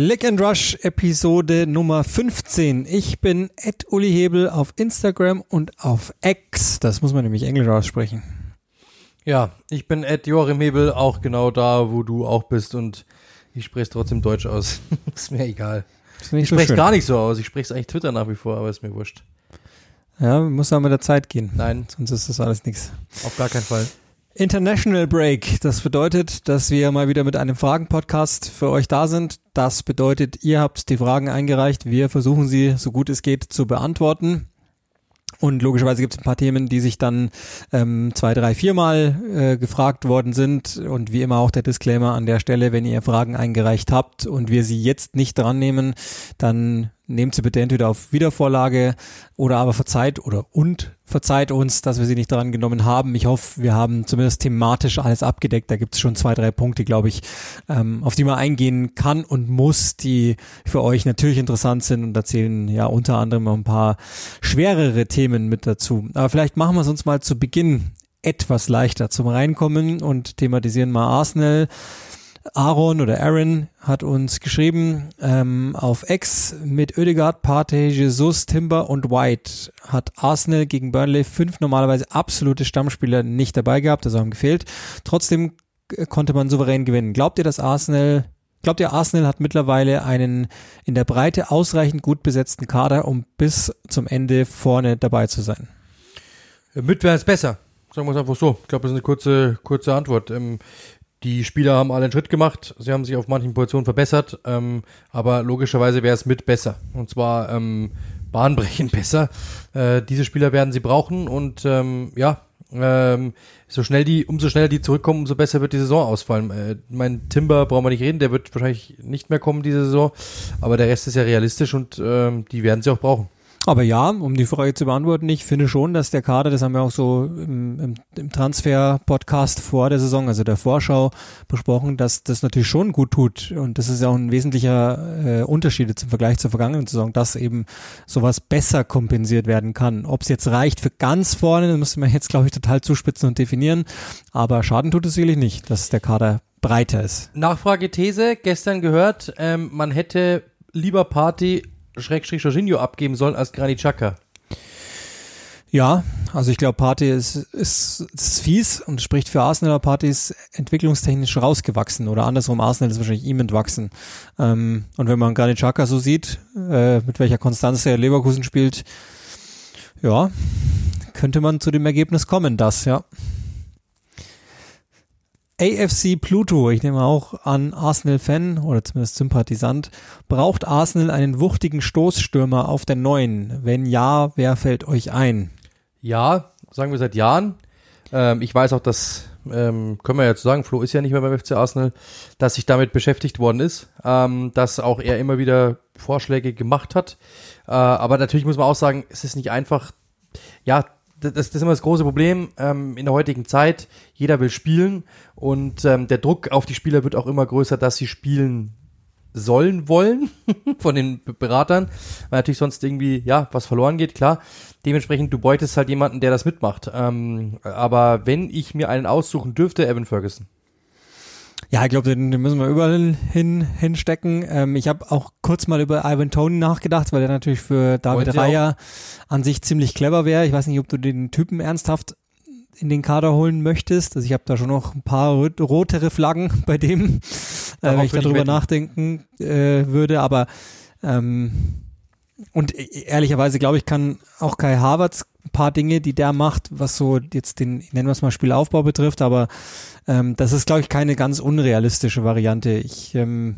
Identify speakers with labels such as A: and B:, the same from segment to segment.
A: Lick and Rush Episode Nummer 15. Ich bin Ed Uli Hebel auf Instagram und auf X. Das muss man nämlich Englisch aussprechen.
B: Ja, ich bin Ed Joachim Hebel, auch genau da, wo du auch bist und ich spreche es trotzdem Deutsch aus. ist mir egal. Ist ich so spreche es gar nicht so aus. Ich spreche es eigentlich Twitter nach wie vor, aber ist mir wurscht.
A: Ja, muss auch mit der Zeit gehen.
B: Nein.
A: Sonst ist das alles nichts.
B: Auf gar keinen Fall.
A: International Break. Das bedeutet, dass wir mal wieder mit einem Fragen-Podcast für euch da sind. Das bedeutet, ihr habt die Fragen eingereicht. Wir versuchen sie, so gut es geht, zu beantworten. Und logischerweise gibt es ein paar Themen, die sich dann ähm, zwei, drei, viermal äh, gefragt worden sind. Und wie immer auch der Disclaimer an der Stelle, wenn ihr Fragen eingereicht habt und wir sie jetzt nicht dran nehmen, dann nehmt sie bitte entweder auf Wiedervorlage oder aber verzeiht oder und verzeiht uns, dass wir sie nicht dran genommen haben. Ich hoffe, wir haben zumindest thematisch alles abgedeckt. Da gibt es schon zwei, drei Punkte, glaube ich, ähm, auf die man eingehen kann und muss, die für euch natürlich interessant sind und erzählen ja unter anderem noch ein paar schwerere Themen mit dazu. Aber vielleicht machen wir es uns mal zu Beginn etwas leichter zum Reinkommen und thematisieren mal Arsenal. Aaron oder Aaron hat uns geschrieben ähm, auf X mit Oedegaard, Partey, Jesus, Timber und White hat Arsenal gegen Burnley fünf normalerweise absolute Stammspieler nicht dabei gehabt, also haben gefehlt. Trotzdem konnte man souverän gewinnen. Glaubt ihr, dass Arsenal Glaubt ihr, Arsenal hat mittlerweile einen in der Breite ausreichend gut besetzten Kader, um bis zum Ende vorne dabei zu sein?
B: Mit wäre es besser. Sagen wir es einfach so. Ich glaube, das ist eine kurze, kurze Antwort. Ähm, die Spieler haben alle einen Schritt gemacht, sie haben sich auf manchen Positionen verbessert, ähm, aber logischerweise wäre es mit besser. Und zwar ähm, bahnbrechend besser. Äh, diese Spieler werden sie brauchen und ähm, ja, ähm, so schnell die, umso schneller die zurückkommen, umso besser wird die Saison ausfallen. Äh, mein Timber brauchen wir nicht reden, der wird wahrscheinlich nicht mehr kommen diese Saison, aber der Rest ist ja realistisch und ähm, die werden sie auch brauchen.
A: Aber ja, um die Frage zu beantworten, ich finde schon, dass der Kader, das haben wir auch so im, im, Transfer-Podcast vor der Saison, also der Vorschau besprochen, dass das natürlich schon gut tut. Und das ist ja auch ein wesentlicher äh, Unterschied zum Vergleich zur vergangenen Saison, dass eben sowas besser kompensiert werden kann. Ob es jetzt reicht für ganz vorne, das müsste man jetzt, glaube ich, total zuspitzen und definieren. Aber Schaden tut es sicherlich nicht, dass der Kader breiter ist.
B: Nachfrage-These, gestern gehört, ähm, man hätte lieber Party Schrägstrich Jorginho abgeben sollen als Granit Xhaka.
A: Ja, also ich glaube, Party ist, ist, ist fies und spricht für Arsenal. Party ist entwicklungstechnisch rausgewachsen oder andersrum, Arsenal ist wahrscheinlich ihm entwachsen. Ähm, und wenn man Granit Xhaka so sieht, äh, mit welcher Konstanz er Leverkusen spielt, ja, könnte man zu dem Ergebnis kommen, das, ja. AFC Pluto, ich nehme auch an Arsenal-Fan oder zumindest Sympathisant, braucht Arsenal einen wuchtigen Stoßstürmer auf der neuen? Wenn ja, wer fällt euch ein?
B: Ja, sagen wir seit Jahren. Ähm, ich weiß auch, dass, ähm, können wir ja zu sagen, Flo ist ja nicht mehr beim FC Arsenal, dass sich damit beschäftigt worden ist, ähm, dass auch er immer wieder Vorschläge gemacht hat. Äh, aber natürlich muss man auch sagen, es ist nicht einfach, ja, das, das ist immer das große Problem ähm, in der heutigen Zeit. Jeder will spielen und ähm, der Druck auf die Spieler wird auch immer größer, dass sie spielen sollen wollen von den Beratern, weil natürlich sonst irgendwie ja was verloren geht, klar. Dementsprechend du beutest halt jemanden, der das mitmacht. Ähm, aber wenn ich mir einen aussuchen dürfte, Evan Ferguson.
A: Ja, ich glaube, den, den müssen wir überall hin, hinstecken. Ähm, ich habe auch kurz mal über Ivan Tony nachgedacht, weil der natürlich für David Reier an sich ziemlich clever wäre. Ich weiß nicht, ob du den Typen ernsthaft in den Kader holen möchtest. Also ich habe da schon noch ein paar rotere Flaggen bei dem, äh, wenn ich darüber nachdenken äh, würde. Aber ähm, und e-, ehrlicherweise glaube ich, kann auch Kai Havertz ein paar Dinge, die der macht, was so jetzt den, nennen wir es mal Spielaufbau betrifft, aber ähm, das ist, glaube ich, keine ganz unrealistische Variante. Ich, ähm,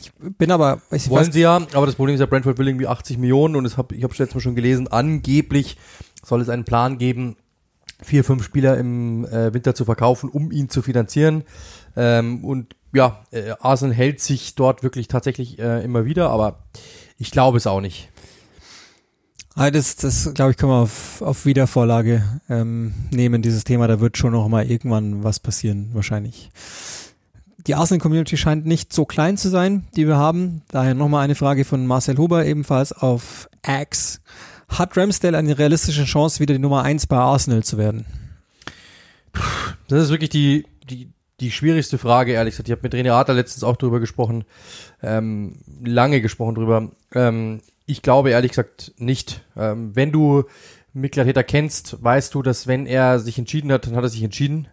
A: ich bin aber. Ich
B: Wollen weiß, sie ja, aber das Problem ist ja, Brentford will irgendwie 80 Millionen und hab, ich habe jetzt mal schon gelesen, angeblich soll es einen Plan geben, vier, fünf Spieler im äh, Winter zu verkaufen, um ihn zu finanzieren. Ähm, und ja, äh, Arsenal hält sich dort wirklich tatsächlich äh, immer wieder, aber ich glaube es auch nicht.
A: Ah, das, das glaube ich, können wir auf, auf Wiedervorlage ähm, nehmen, dieses Thema. Da wird schon noch mal irgendwann was passieren, wahrscheinlich. Die Arsenal-Community scheint nicht so klein zu sein, die wir haben. Daher nochmal eine Frage von Marcel Huber, ebenfalls auf X. Hat Ramsdale eine realistische Chance, wieder die Nummer eins bei Arsenal zu werden?
B: Das ist wirklich die, die, die schwierigste Frage, ehrlich gesagt. Ich habe mit René Adler letztens auch drüber gesprochen, ähm, lange gesprochen drüber. Ähm, ich glaube ehrlich gesagt nicht. Ähm, wenn du Mikkel Arteta kennst, weißt du, dass wenn er sich entschieden hat, dann hat er sich entschieden.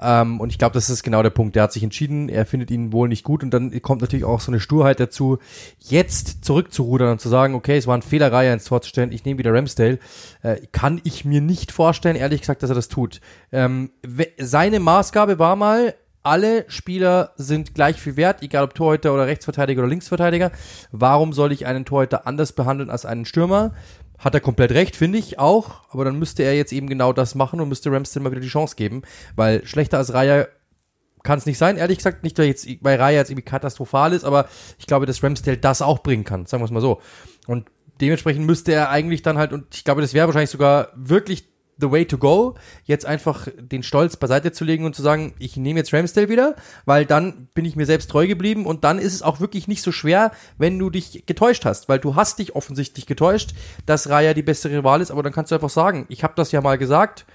B: Ähm, und ich glaube, das ist genau der Punkt. Der hat sich entschieden, er findet ihn wohl nicht gut und dann kommt natürlich auch so eine Sturheit dazu, jetzt zurückzurudern und zu sagen, okay, es war ein Fehler, Reihe ins Tor zu stellen, ich nehme wieder Ramsdale. Äh, kann ich mir nicht vorstellen, ehrlich gesagt, dass er das tut. Ähm, seine Maßgabe war mal, alle Spieler sind gleich viel wert, egal ob Torhüter oder Rechtsverteidiger oder Linksverteidiger. Warum soll ich einen Torhüter anders behandeln als einen Stürmer? Hat er komplett recht, finde ich auch. Aber dann müsste er jetzt eben genau das machen und müsste Ramsdale mal wieder die Chance geben. Weil schlechter als Raya kann es nicht sein, ehrlich gesagt. Nicht, weil jetzt bei Raya jetzt irgendwie katastrophal ist, aber ich glaube, dass Ramsdale das auch bringen kann. Sagen wir es mal so. Und dementsprechend müsste er eigentlich dann halt, und ich glaube, das wäre wahrscheinlich sogar wirklich the way to go, jetzt einfach den Stolz beiseite zu legen und zu sagen, ich nehme jetzt Ramsdale wieder, weil dann bin ich mir selbst treu geblieben und dann ist es auch wirklich nicht so schwer, wenn du dich getäuscht hast, weil du hast dich offensichtlich getäuscht, dass Raya die bessere Wahl ist, aber dann kannst du einfach sagen, ich habe das ja mal gesagt,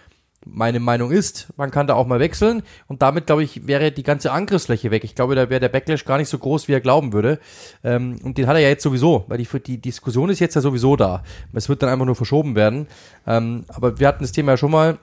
B: meine Meinung ist, man kann da auch mal wechseln und damit, glaube ich, wäre die ganze Angriffsfläche weg. Ich glaube, da wäre der Backlash gar nicht so groß, wie er glauben würde. Ähm, und den hat er ja jetzt sowieso, weil die, die Diskussion ist jetzt ja sowieso da. Es wird dann einfach nur verschoben werden. Ähm, aber wir hatten das Thema ja schon mal,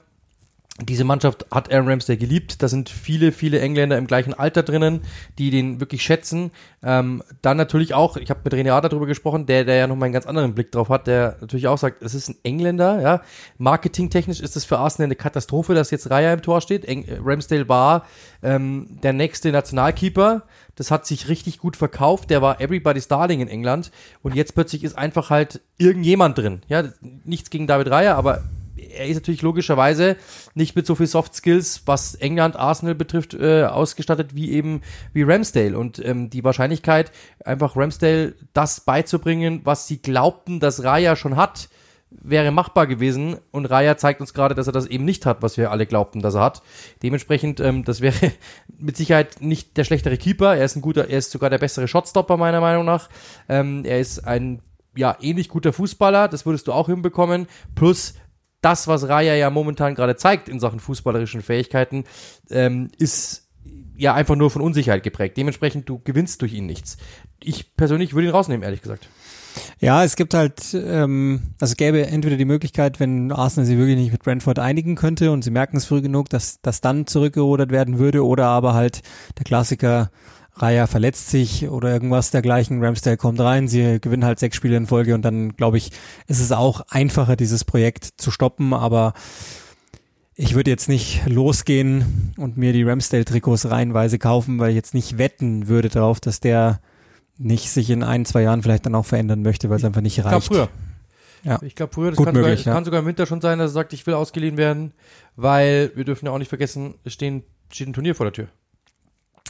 B: diese Mannschaft hat Aaron Ramsdale geliebt. Da sind viele, viele Engländer im gleichen Alter drinnen, die den wirklich schätzen. Ähm, dann natürlich auch, ich habe mit René Adler darüber gesprochen, der, der ja nochmal einen ganz anderen Blick drauf hat, der natürlich auch sagt, es ist ein Engländer, ja. Marketingtechnisch ist es für Arsenal eine Katastrophe, dass jetzt Raya im Tor steht. Eng Ramsdale war ähm, der nächste Nationalkeeper. Das hat sich richtig gut verkauft. Der war Everybody's Darling in England. Und jetzt plötzlich ist einfach halt irgendjemand drin. Ja, nichts gegen David Raya, aber er ist natürlich logischerweise nicht mit so viel Soft Skills, was England, Arsenal betrifft, äh, ausgestattet wie eben wie Ramsdale. Und ähm, die Wahrscheinlichkeit, einfach Ramsdale das beizubringen, was sie glaubten, dass Raya schon hat, wäre machbar gewesen. Und Raya zeigt uns gerade, dass er das eben nicht hat, was wir alle glaubten, dass er hat. Dementsprechend, ähm, das wäre mit Sicherheit nicht der schlechtere Keeper. Er ist ein guter, er ist sogar der bessere Shotstopper meiner Meinung nach. Ähm, er ist ein ja, ähnlich guter Fußballer, das würdest du auch hinbekommen. Plus das, was Raya ja momentan gerade zeigt in Sachen fußballerischen Fähigkeiten, ähm, ist ja einfach nur von Unsicherheit geprägt. Dementsprechend, du gewinnst durch ihn nichts. Ich persönlich würde ihn rausnehmen, ehrlich gesagt.
A: Ja, es gibt halt, ähm, also gäbe entweder die Möglichkeit, wenn Arsenal sie wirklich nicht mit Brentford einigen könnte und sie merken es früh genug, dass das dann zurückgerudert werden würde, oder aber halt der Klassiker, Raya verletzt sich oder irgendwas dergleichen, Ramsdale kommt rein, sie gewinnen halt sechs Spiele in Folge und dann, glaube ich, ist es auch einfacher, dieses Projekt zu stoppen, aber ich würde jetzt nicht losgehen und mir die Ramsdale-Trikots reihenweise kaufen, weil ich jetzt nicht wetten würde darauf, dass der nicht sich in ein, zwei Jahren vielleicht dann auch verändern möchte, weil es einfach nicht reicht. Ich
B: glaube früher. Ja. Ich glaube früher, das Gut kann, möglich, sogar, ja. kann sogar im Winter schon sein, dass er sagt, ich will ausgeliehen werden, weil wir dürfen ja auch nicht vergessen, es stehen, steht ein Turnier vor der Tür.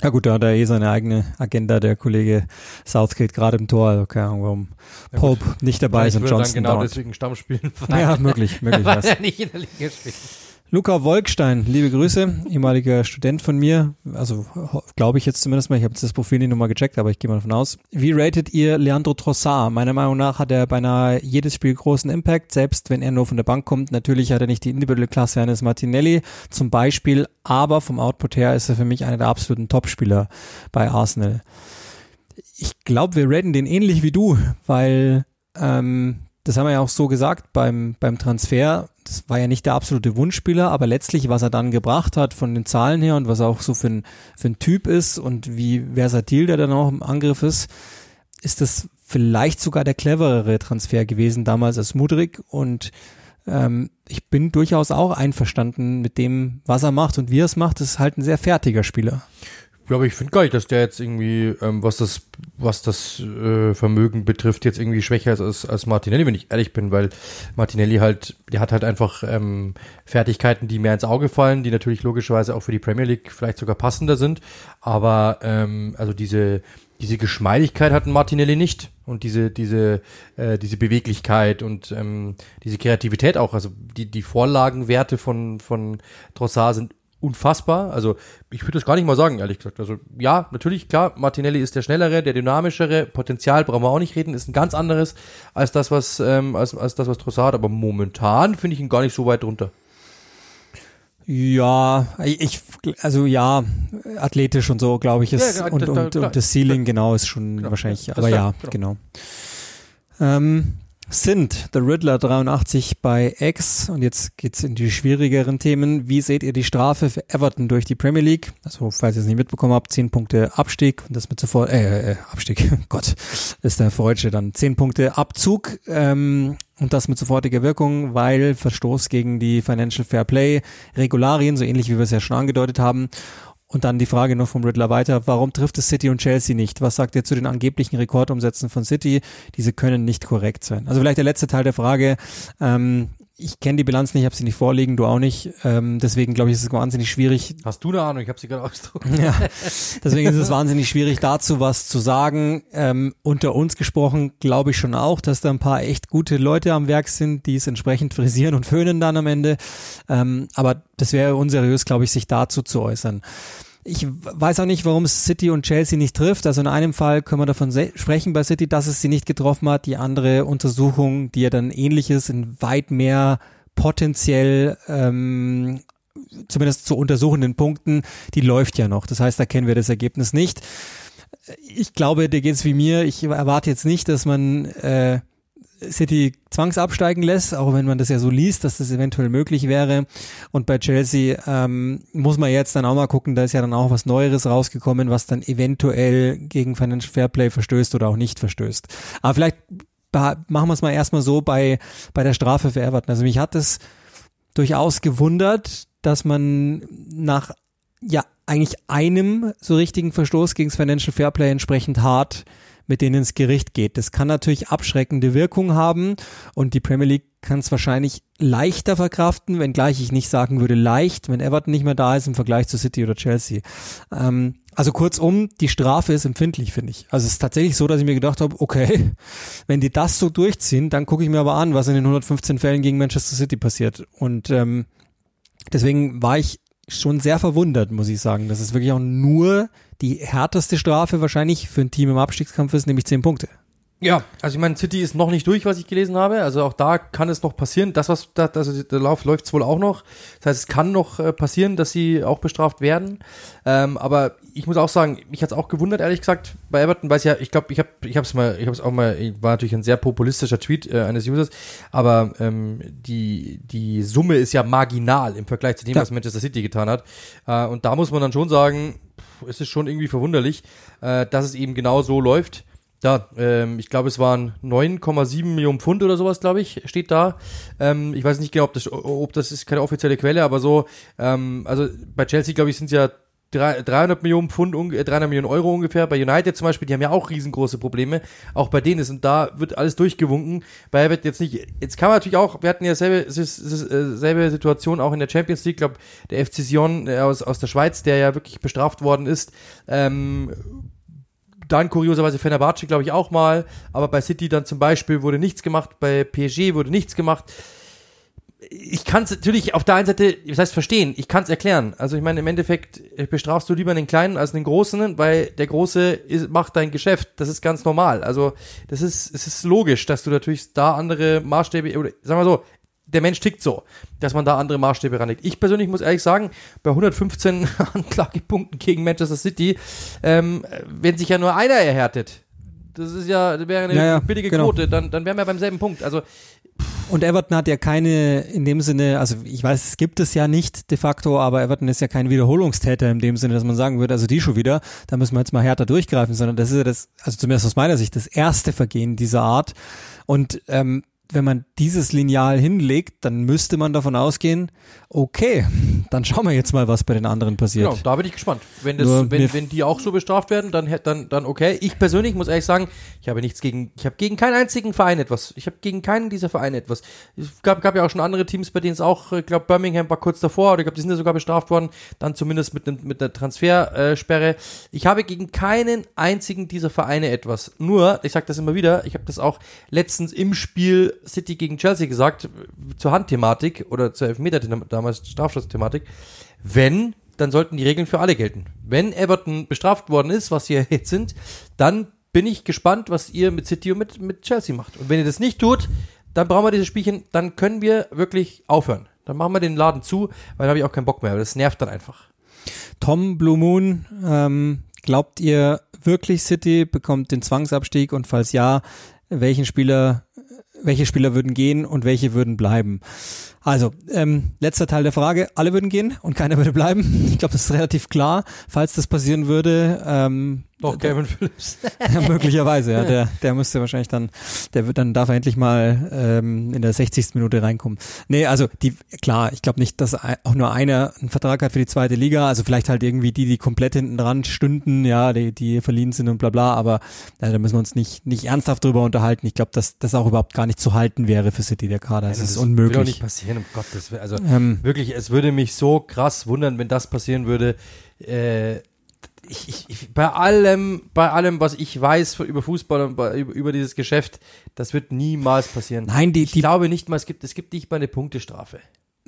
A: Ja gut, da hat er eh seine eigene Agenda, der Kollege Southgate gerade im Tor, also keine Ahnung, warum ja, Pope nicht dabei ist und Johnson
B: genau dauert. deswegen Stamm spielen.
A: Ja, möglich, möglich was. ja nicht in der Liga spielen. Luca Wolkstein, liebe Grüße, ehemaliger Student von mir, also glaube ich jetzt zumindest mal, ich habe jetzt das Profil nicht nochmal gecheckt, aber ich gehe mal davon aus. Wie ratet ihr Leandro Trossard? Meiner Meinung nach hat er beinahe jedes Spiel großen Impact, selbst wenn er nur von der Bank kommt. Natürlich hat er nicht die individuelle Klasse eines Martinelli zum Beispiel, aber vom Output her ist er für mich einer der absoluten Topspieler bei Arsenal. Ich glaube, wir raten den ähnlich wie du, weil ähm, das haben wir ja auch so gesagt beim, beim Transfer. Das war ja nicht der absolute Wunschspieler, aber letztlich, was er dann gebracht hat von den Zahlen her und was er auch so für ein, für ein Typ ist und wie versatil der dann auch im Angriff ist, ist das vielleicht sogar der cleverere Transfer gewesen damals als Mudrik und ähm, ich bin durchaus auch einverstanden mit dem, was er macht und wie er es macht. Das ist halt ein sehr fertiger Spieler.
B: Ja, aber ich finde gar nicht, dass der jetzt irgendwie, ähm, was das, was das äh, Vermögen betrifft, jetzt irgendwie schwächer ist als, als Martinelli, wenn ich ehrlich bin, weil Martinelli halt, der hat halt einfach ähm, Fertigkeiten, die mehr ins Auge fallen, die natürlich logischerweise auch für die Premier League vielleicht sogar passender sind. Aber ähm, also diese, diese Geschmeidigkeit hat Martinelli nicht und diese diese äh, diese Beweglichkeit und ähm, diese Kreativität auch also die die Vorlagenwerte von von Trossard sind unfassbar. Also ich würde das gar nicht mal sagen, ehrlich gesagt. Also ja, natürlich, klar, Martinelli ist der schnellere, der dynamischere. Potenzial brauchen wir auch nicht reden, ist ein ganz anderes als das, was ähm, als, als das, was Trossard. Aber momentan finde ich ihn gar nicht so weit drunter.
A: Ja, ich, also ja, athletisch und so, glaube ich, ist, ja, und, da, und, und, das Ceiling, genau, ist schon genau. wahrscheinlich, aber ja, genau. genau. Ähm, sind The Riddler 83 bei X und jetzt geht's in die schwierigeren Themen. Wie seht ihr die Strafe für Everton durch die Premier League? Also, falls ihr es nicht mitbekommen habt, 10 Punkte Abstieg und das mit sofort, äh, äh Abstieg, Gott, ist der Freudsche dann 10 Punkte Abzug ähm, und das mit sofortiger Wirkung, weil Verstoß gegen die Financial Fair Play Regularien, so ähnlich wie wir es ja schon angedeutet haben. Und dann die Frage noch vom Riddler weiter, warum trifft es City und Chelsea nicht? Was sagt ihr zu den angeblichen Rekordumsätzen von City? Diese können nicht korrekt sein. Also vielleicht der letzte Teil der Frage. Ähm, ich kenne die Bilanz nicht, habe sie nicht vorliegen, du auch nicht. Ähm, deswegen glaube ich, ist es wahnsinnig schwierig.
B: Hast du eine Ahnung? Ich habe sie gerade ausgedruckt.
A: ja, deswegen ist es wahnsinnig schwierig, dazu was zu sagen. Ähm, unter uns gesprochen glaube ich schon auch, dass da ein paar echt gute Leute am Werk sind, die es entsprechend frisieren und föhnen dann am Ende. Ähm, aber das wäre unseriös, glaube ich, sich dazu zu äußern. Ich weiß auch nicht, warum es City und Chelsea nicht trifft. Also in einem Fall können wir davon sprechen bei City, dass es sie nicht getroffen hat. Die andere Untersuchung, die ja dann ähnlich ist, in weit mehr potenziell ähm, zumindest zu untersuchenden Punkten, die läuft ja noch. Das heißt, da kennen wir das Ergebnis nicht. Ich glaube, dir geht's wie mir. Ich erwarte jetzt nicht, dass man äh, City zwangsabsteigen lässt, auch wenn man das ja so liest, dass das eventuell möglich wäre. Und bei Chelsea ähm, muss man jetzt dann auch mal gucken, da ist ja dann auch was Neueres rausgekommen, was dann eventuell gegen Financial Fairplay verstößt oder auch nicht verstößt. Aber vielleicht machen wir es mal erstmal so bei, bei der Strafe für Everton. Also mich hat es durchaus gewundert, dass man nach ja eigentlich einem so richtigen Verstoß gegen das Financial Fairplay entsprechend hart mit denen ins Gericht geht. Das kann natürlich abschreckende Wirkung haben und die Premier League kann es wahrscheinlich leichter verkraften, wenngleich ich nicht sagen würde leicht, wenn Everton nicht mehr da ist im Vergleich zu City oder Chelsea. Ähm, also kurzum, die Strafe ist empfindlich, finde ich. Also es ist tatsächlich so, dass ich mir gedacht habe, okay, wenn die das so durchziehen, dann gucke ich mir aber an, was in den 115 Fällen gegen Manchester City passiert. Und ähm, deswegen war ich schon sehr verwundert, muss ich sagen, dass es wirklich auch nur die härteste Strafe wahrscheinlich für ein Team im Abstiegskampf ist, nämlich zehn Punkte.
B: Ja, also ich meine, City ist noch nicht durch, was ich gelesen habe. Also auch da kann es noch passieren. Das, was da, also der Lauf läuft wohl auch noch. Das heißt, es kann noch äh, passieren, dass sie auch bestraft werden. Ähm, aber ich muss auch sagen, mich hat's auch gewundert, ehrlich gesagt, bei Everton, weil es ja, ich glaube, ich habe, ich habe es mal, ich habe es auch mal, war natürlich ein sehr populistischer Tweet äh, eines Users, aber ähm, die die Summe ist ja marginal im Vergleich zu dem, ja. was Manchester City getan hat. Äh, und da muss man dann schon sagen, pff, es ist schon irgendwie verwunderlich, äh, dass es eben genau so läuft. Ja, ähm, ich glaube, es waren 9,7 Millionen Pfund oder sowas, glaube ich, steht da. Ähm, ich weiß nicht genau, ob das, ob das ist keine offizielle Quelle, aber so, ähm, also bei Chelsea, glaube ich, sind es ja 300 Millionen Pfund, 300 äh, Millionen Euro ungefähr. Bei United zum Beispiel, die haben ja auch riesengroße Probleme. Auch bei denen ist, und da wird alles durchgewunken. Bei wird jetzt nicht, jetzt kann man natürlich auch, wir hatten ja selbe, äh, selbe Situation auch in der Champions League, glaube der FC Sion äh, aus, aus der Schweiz, der ja wirklich bestraft worden ist, ähm, dann kurioserweise Fenerbahce, glaube ich, auch mal. Aber bei City dann zum Beispiel wurde nichts gemacht. Bei PSG wurde nichts gemacht. Ich kann es natürlich auf der einen Seite, das heißt verstehen, ich kann es erklären. Also ich meine, im Endeffekt bestrafst du lieber den Kleinen als den Großen, weil der Große ist, macht dein Geschäft. Das ist ganz normal. Also das ist, es ist logisch, dass du natürlich da andere Maßstäbe, oder sagen wir so, der Mensch tickt so, dass man da andere Maßstäbe ranlegt. Ich persönlich muss ehrlich sagen, bei 115 Anklagepunkten gegen Manchester City, ähm, wenn sich ja nur einer erhärtet, das ist ja, das wäre eine ja, ja, billige genau. Quote, dann, dann wären wir beim selben Punkt. Also
A: und Everton hat ja keine, in dem Sinne, also ich weiß, es gibt es ja nicht de facto, aber Everton ist ja kein Wiederholungstäter in dem Sinne, dass man sagen würde, also die schon wieder, da müssen wir jetzt mal härter durchgreifen, sondern das ist ja das, also zumindest aus meiner Sicht, das erste Vergehen dieser Art. Und ähm, wenn man dieses Lineal hinlegt, dann müsste man davon ausgehen, okay, dann schauen wir jetzt mal, was bei den anderen passiert. Genau,
B: da bin ich gespannt. Wenn, das, wenn, wenn die auch so bestraft werden, dann, dann, dann okay. Ich persönlich muss ehrlich sagen, ich habe nichts gegen, ich habe gegen keinen einzigen Verein etwas. Ich habe gegen keinen dieser Vereine etwas. Es gab, gab ja auch schon andere Teams, bei denen es auch, ich glaube, Birmingham war kurz davor, oder ich glaube, die sind ja sogar bestraft worden, dann zumindest mit, mit einer Transfersperre. Ich habe gegen keinen einzigen dieser Vereine etwas. Nur, ich sage das immer wieder, ich habe das auch letztens im Spiel City gegen Chelsea gesagt, zur Handthematik oder zur Elfmeter damals Strafschussthematik. Wenn, dann sollten die Regeln für alle gelten. Wenn Everton bestraft worden ist, was sie jetzt sind, dann bin ich gespannt, was ihr mit City und mit, mit Chelsea macht. Und wenn ihr das nicht tut, dann brauchen wir dieses Spielchen, dann können wir wirklich aufhören. Dann machen wir den Laden zu, weil dann habe ich auch keinen Bock mehr. Das nervt dann einfach.
A: Tom Blue Moon, ähm, glaubt ihr wirklich City bekommt den Zwangsabstieg und falls ja, welchen Spieler, welche Spieler würden gehen und welche würden bleiben? Also, ähm, letzter Teil der Frage. Alle würden gehen und keiner würde bleiben. Ich glaube, das ist relativ klar. Falls das passieren würde, ähm,
B: Doch, Kevin Phillips.
A: ja, möglicherweise, ja. Der, der müsste wahrscheinlich dann, der wird dann darf er endlich mal ähm, in der 60. Minute reinkommen. Nee, also die, klar, ich glaube nicht, dass auch nur einer einen Vertrag hat für die zweite Liga. Also vielleicht halt irgendwie die, die komplett hinten dran stünden, ja, die, die verliehen sind und bla bla, aber ja, da müssen wir uns nicht, nicht ernsthaft drüber unterhalten. Ich glaube, dass das auch überhaupt gar nicht zu halten wäre für City, der Kader. Das,
B: Ja,
A: ist unmöglich.
B: doch nicht passieren, um Gottes Willen. Also
A: Ähm,
B: wirklich, es würde mich so krass wundern, wenn das passieren würde. Äh, ich, ich, ich, bei allem, bei allem, was ich weiß über Fußball und bei, über, über dieses Geschäft, das wird niemals passieren.
A: Nein, die,
B: Ich
A: die
B: glaube nicht mal, es gibt, es gibt nicht mal eine Punktestrafe.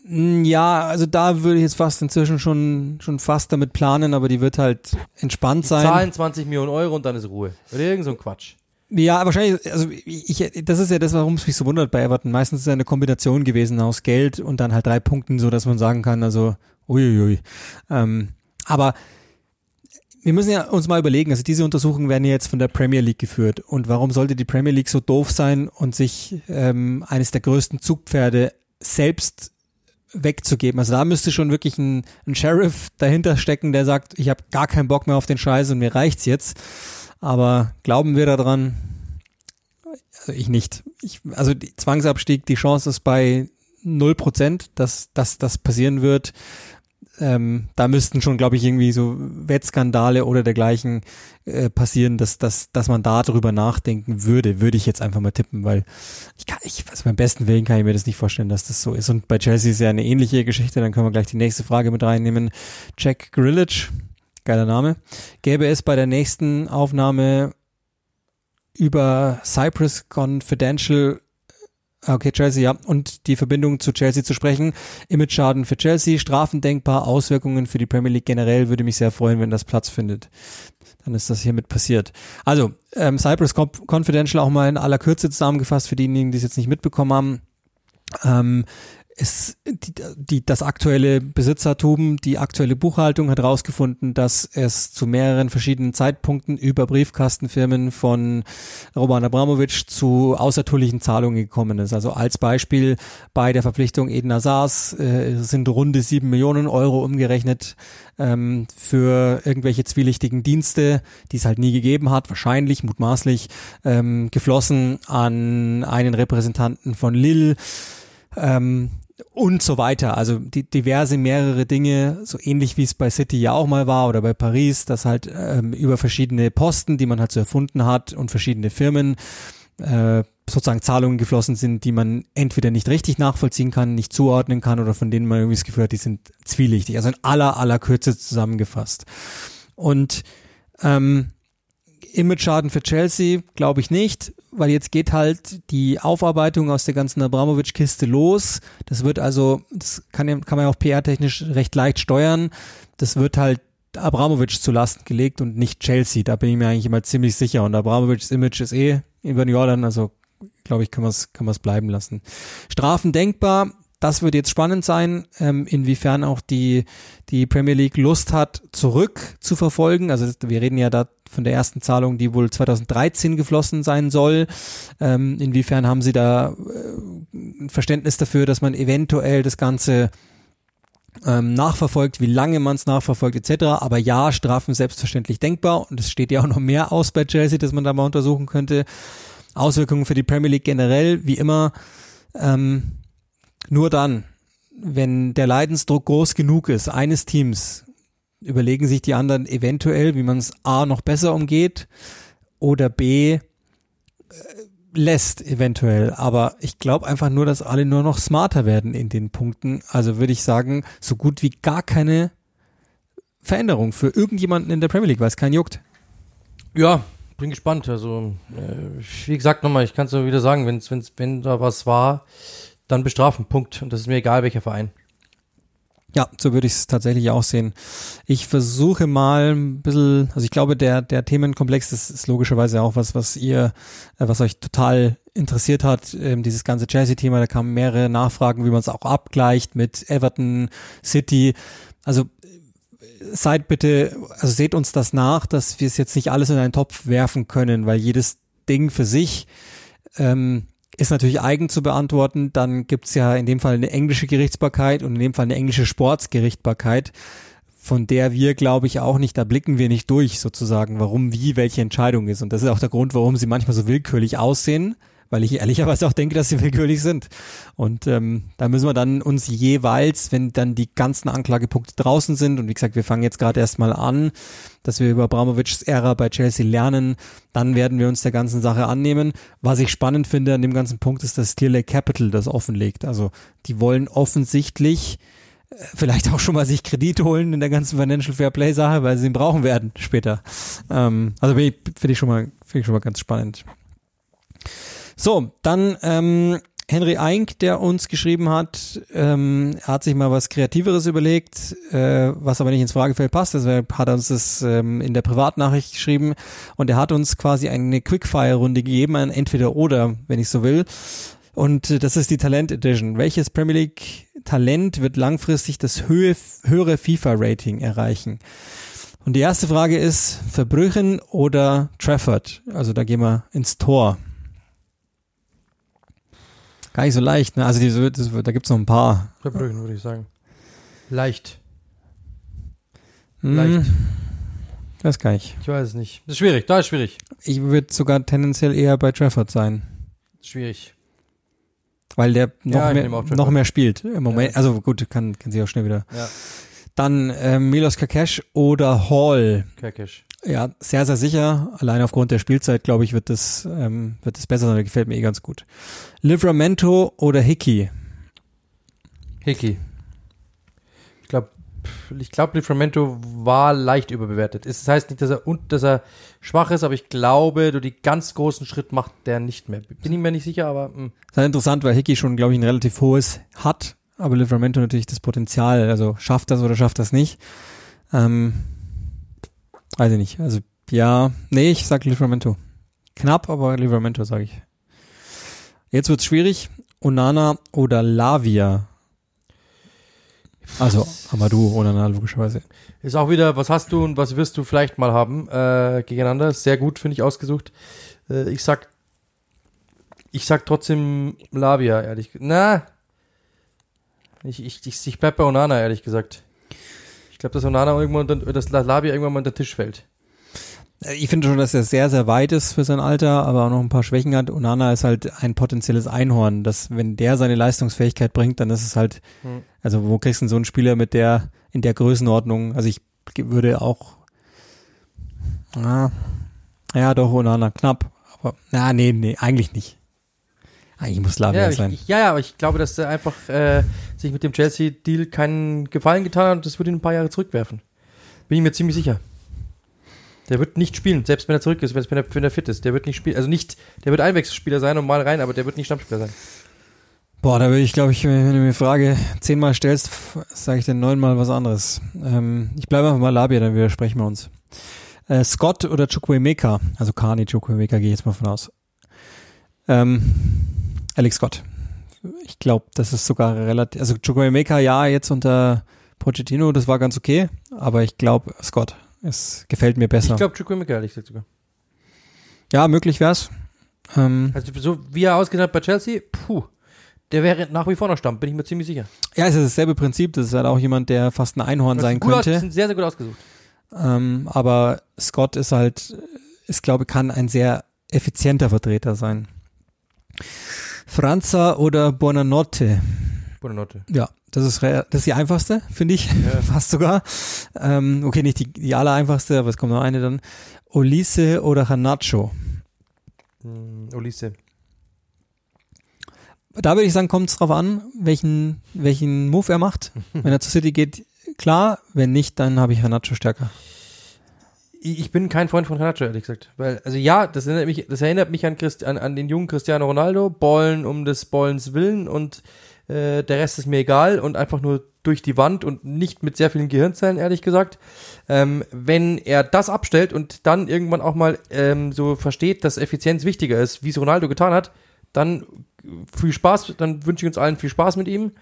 A: Mm, Ja, also da würde ich jetzt fast inzwischen schon, schon fast damit planen, aber die wird halt entspannt sein.
B: Zahlen 20 Millionen Euro und dann ist Ruhe. Oder irgend so ein Quatsch.
A: Ja, wahrscheinlich, also ich, das ist ja das, warum es mich so wundert bei Everton. Meistens ist es eine Kombination gewesen aus Geld und dann halt drei Punkten, so dass man sagen kann, also uiuiui. Ähm, aber wir müssen ja uns mal überlegen, also diese Untersuchungen werden ja jetzt von der Premier League geführt. Und warum sollte die Premier League so doof sein und sich ähm, eines der größten Zugpferde selbst wegzugeben? Also da müsste schon wirklich ein, ein Sheriff dahinter stecken, der sagt, ich habe gar keinen Bock mehr auf den Scheiß und mir reicht's jetzt. Aber glauben wir daran? Also ich nicht. Ich, also Zwangsabstieg, die Chance ist bei null Prozent, dass, dass das passieren wird. Ähm, da müssten schon, glaube ich, irgendwie so Wettskandale oder dergleichen äh, passieren, dass, dass, dass man da drüber nachdenken würde, würde ich jetzt einfach mal tippen, weil ich kann, ich, also beim besten Willen kann ich mir das nicht vorstellen, dass das so ist. Und bei Chelsea ist ja eine ähnliche Geschichte, dann können wir gleich die nächste Frage mit reinnehmen. Jack Grillage, geiler Name. Gäbe es bei der nächsten Aufnahme über Cyprus Confidential Okay, Chelsea, ja. Und die Verbindung zu Chelsea zu sprechen. Image-Schaden für Chelsea, Strafen denkbar, Auswirkungen für die Premier League generell. Würde mich sehr freuen, wenn das Platz findet. Dann ist das hiermit passiert. Also, ähm, Cyprus Confidential auch mal in aller Kürze zusammengefasst für diejenigen, die es jetzt nicht mitbekommen haben. Ähm, ist die, die, das aktuelle Besitzertum, die aktuelle Buchhaltung hat herausgefunden, dass es zu mehreren verschiedenen Zeitpunkten über Briefkastenfirmen von Roman Abramovic zu außertourlichen Zahlungen gekommen ist. Also als Beispiel bei der Verpflichtung Eden Hazars äh, sind runde sieben Millionen Euro umgerechnet ähm, für irgendwelche zwielichtigen Dienste, die es halt nie gegeben hat, wahrscheinlich, mutmaßlich, ähm, geflossen an einen Repräsentanten von Lille. Ähm, und so weiter. Also die, diverse mehrere Dinge, so ähnlich wie es bei City ja auch mal war oder bei Paris, dass halt ähm, über verschiedene Posten, die man halt so erfunden hat und verschiedene Firmen äh, sozusagen Zahlungen geflossen sind, die man entweder nicht richtig nachvollziehen kann, nicht zuordnen kann oder von denen man irgendwie das Gefühl hat, die sind zwielichtig. Also in aller, aller Kürze zusammengefasst. Und ähm, Image-Schaden für Chelsea glaube ich nicht, weil jetzt geht halt die Aufarbeitung aus der ganzen Abramovic-Kiste los. Das wird also, das kann, kann man ja auch PR-technisch recht leicht steuern. Das wird halt Abramovic zu Lasten gelegt und nicht Chelsea. Da bin ich mir eigentlich immer ziemlich sicher. Und Abramovics Image ist eh über Jordan, also glaube ich, kann man es kann man's bleiben lassen. Strafen denkbar. Das wird jetzt spannend sein, ähm, inwiefern auch die, die Premier League Lust hat, zurück zu verfolgen. Also wir reden ja da von der ersten Zahlung, die wohl 2013 geflossen sein soll. Ähm, inwiefern haben Sie da äh, ein Verständnis dafür, dass man eventuell das Ganze ähm, nachverfolgt, wie lange man es nachverfolgt etc. Aber ja, Strafen selbstverständlich denkbar und es steht ja auch noch mehr aus bei Chelsea, dass man da mal untersuchen könnte. Auswirkungen für die Premier League generell, wie immer, ähm, nur dann, wenn der Leidensdruck groß genug ist, eines Teams, überlegen sich die anderen eventuell, wie man es A noch besser umgeht oder B äh, lässt eventuell. Aber ich glaube einfach nur, dass alle nur noch smarter werden in den Punkten. Also würde ich sagen, so gut wie gar keine Veränderung für irgendjemanden in der Premier League, weil es keinen juckt.
B: Ja, bin gespannt. Also, äh, wie gesagt, nochmal, ich kann es nur wieder sagen, wenn's, wenn's, wenn da was war, dann bestrafen, Punkt. Und das ist mir egal, welcher Verein.
A: Ja, so würde ich es tatsächlich auch sehen. Ich versuche mal ein bisschen, also ich glaube, der, der Themenkomplex, das ist logischerweise auch was, was ihr, äh, was euch total interessiert hat, ähm, dieses ganze Chelsea-Thema, da kamen mehrere Nachfragen, wie man es auch abgleicht mit Everton, City. Also seid bitte, also seht uns das nach, dass wir es jetzt nicht alles in einen Topf werfen können, weil jedes Ding für sich ähm, ist natürlich eigen zu beantworten. Dann gibt's ja in dem Fall eine englische Gerichtsbarkeit und in dem Fall eine englische Sportsgerichtbarkeit, von der wir, glaube ich, auch nicht, da blicken wir nicht durch sozusagen, warum, wie, welche Entscheidung ist. Und das ist auch der Grund, warum sie manchmal so willkürlich aussehen weil ich ehrlicherweise auch denke, dass sie willkürlich sind. Und ähm, da müssen wir dann uns jeweils, wenn dann die ganzen Anklagepunkte draußen sind, und wie gesagt, wir fangen jetzt gerade erstmal an, dass wir über Abramovics Ära bei Chelsea lernen, dann werden wir uns der ganzen Sache annehmen. Was ich spannend finde an dem ganzen Punkt ist, dass Clear Lake Capital das offenlegt. Also die wollen offensichtlich äh, vielleicht auch schon mal sich Kredit holen in der ganzen Financial Fair Play Sache, weil sie ihn brauchen werden später. Ähm, also finde ich schon mal, finde ich schon mal ganz spannend. So, dann ähm, Henry Eink, der uns geschrieben hat, ähm, er hat sich mal was Kreativeres überlegt, äh, was aber nicht ins Fragefeld passt. Deshalb hat er uns das ähm, in der Privatnachricht geschrieben und er hat uns quasi eine Quickfire-Runde gegeben, ein Entweder-Oder, wenn ich so will. Und äh, das ist die Talent Edition. Welches Premier League Talent wird langfristig das höhe, höhere FIFA-Rating erreichen? Und die erste Frage ist Verbrüchen oder Trafford? Also da gehen wir ins Tor. Gar nicht so leicht, ne? Also diese, das, da gibt's noch ein paar.
B: Verbrüchen, würde ich sagen. Leicht.
A: Hm,
B: Leicht.
A: Das kann ich.
B: Ich weiß es nicht. Das ist schwierig, da ist schwierig.
A: Ich würde sogar tendenziell eher bei Trafford sein.
B: Schwierig.
A: Weil der noch,
B: Ja,
A: mehr, noch mehr spielt im Moment.
B: Ja.
A: Also gut, kann, kann sich auch schnell wieder.
B: Ja.
A: Dann ähm, Milos Kakesh oder Hall.
B: Kerkisch.
A: Ja, sehr, sehr sicher. Allein aufgrund der Spielzeit, glaube ich, wird das, ähm, wird das besser sein. Der gefällt mir eh ganz gut. Livramento oder Hickey?
B: Hickey. Ich glaube, ich glaube, Livramento war leicht überbewertet. Das heißt nicht, dass er und dass er schwach ist, aber ich glaube, du die ganz großen Schritt macht der nicht mehr. Bin ich mir nicht sicher, aber mh.
A: Das ist interessant, weil Hickey schon, glaube ich, ein relativ hohes hat, aber Livramento natürlich das Potenzial. Also schafft das oder schafft das nicht? Ähm, weiß ich nicht. Also ja, nee, ich sag Livramento. Knapp, aber Livramento sage ich. Jetzt wird's schwierig. Onana oder Lavia? Also Amadou, Onana logischerweise.
B: ist auch wieder, was hast du und was wirst du vielleicht mal haben äh, gegeneinander. Sehr gut, finde ich ausgesucht. Äh, ich sag, ich sag trotzdem Lavia, ehrlich. Na, ich, ich, ich, ich bleib bei Onana, ehrlich gesagt. Ich glaube, dass Onana irgendwann, unter, dass Lavia irgendwann mal unter den Tisch fällt.
A: Äh, Ich finde schon, dass er sehr, sehr weit ist für sein Alter, aber auch noch ein paar Schwächen hat. Onana ist halt ein potenzielles Einhorn, dass wenn der seine Leistungsfähigkeit bringt, dann ist es halt,
B: Hm.
A: also wo kriegst du denn so einen Spieler mit der, in der Größenordnung? Also ich würde auch, ah, ja doch, Onana, knapp, aber, na, nee, nee, eigentlich nicht. Eigentlich muss Lavia
B: Ja,
A: sein.
B: ich, ja, ja, aber ich glaube, dass er einfach äh, sich mit dem Chelsea-Deal keinen Gefallen getan hat und das würde ihn ein paar Jahre zurückwerfen. Bin ich mir ziemlich sicher. Der wird nicht spielen, selbst wenn er zurück ist, wenn er, wenn er fit ist. Der wird nicht spielen. Also nicht, der wird Einwechselspieler sein und mal rein, aber der wird nicht Stammspieler sein.
A: Boah, da würde ich, glaube ich, wenn du mir Frage zehnmal stellst, sage ich dir neunmal was anderes. Ähm, ich bleibe einfach mal Labia, dann widersprechen wir uns. Äh, Scott oder Chukwuemeka? Also Kani Chukwuemeka gehe ich jetzt mal von aus. Ähm, Alex Scott. Ich glaube, das ist sogar relativ, also Chukwuemeka ja jetzt unter Pochettino, das war ganz okay, aber ich glaube Scott, es gefällt mir besser.
B: Ich glaube, Chukwuemeka, ehrlich gesagt sogar.
A: ja, möglich wär's. Ähm,
B: Also so wie er ausgesehen hat bei Chelsea, puh, der wäre nach wie vor noch Stamm, bin ich mir ziemlich sicher.
A: ja, es ist dasselbe Prinzip, das ist halt auch jemand, der fast ein Einhorn sein
B: gut Aus,
A: könnte.
B: sind sehr, sehr gut ausgesucht.
A: Ähm, aber Scott ist halt, ich glaube, kann ein sehr effizienter Vertreter sein. Franza oder Buonanotte?
B: Gute Note.
A: Ja, das ist, das ist die einfachste, finde ich, fast sogar. Ähm, okay, nicht die, die aller einfachste, aber es kommt noch eine dann. Ulisse oder Hanacho?
B: Hm, Ulisse.
A: Da würde ich sagen, kommt es drauf an, welchen, welchen Move er macht. Wenn er zu City geht, klar. Wenn nicht, dann habe ich Hanacho stärker.
B: Ich bin kein Freund von Canacho, ehrlich gesagt. Weil, also ja, das erinnert mich, das erinnert mich an, Christ, an, an den jungen Cristiano Ronaldo, Ballen um des Ballens willen und äh, der Rest ist mir egal und einfach nur durch die Wand und nicht mit sehr vielen Gehirnzellen, ehrlich gesagt. Ähm, wenn er das abstellt und dann irgendwann auch mal ähm, so versteht, dass Effizienz wichtiger ist, wie es Ronaldo getan hat, dann viel Spaß, dann wünsche ich uns allen viel Spaß mit ihm.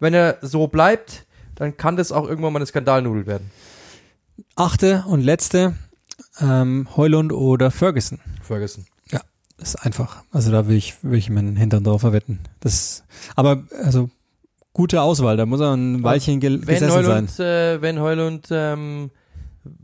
B: Wenn er so bleibt, dann kann das auch irgendwann mal eine Skandalnudel werden.
A: Achte und letzte, ähm, Heulund oder Ferguson.
B: Ferguson.
A: Ja, ist einfach. Also da will ich, will ich meinen Hintern drauf verwetten. Das, aber also gute Auswahl, da muss er ein Weilchen ge
B: Wenn
A: gesessen
B: Heulund,
A: sein.
B: äh, wenn Heulund, ähm,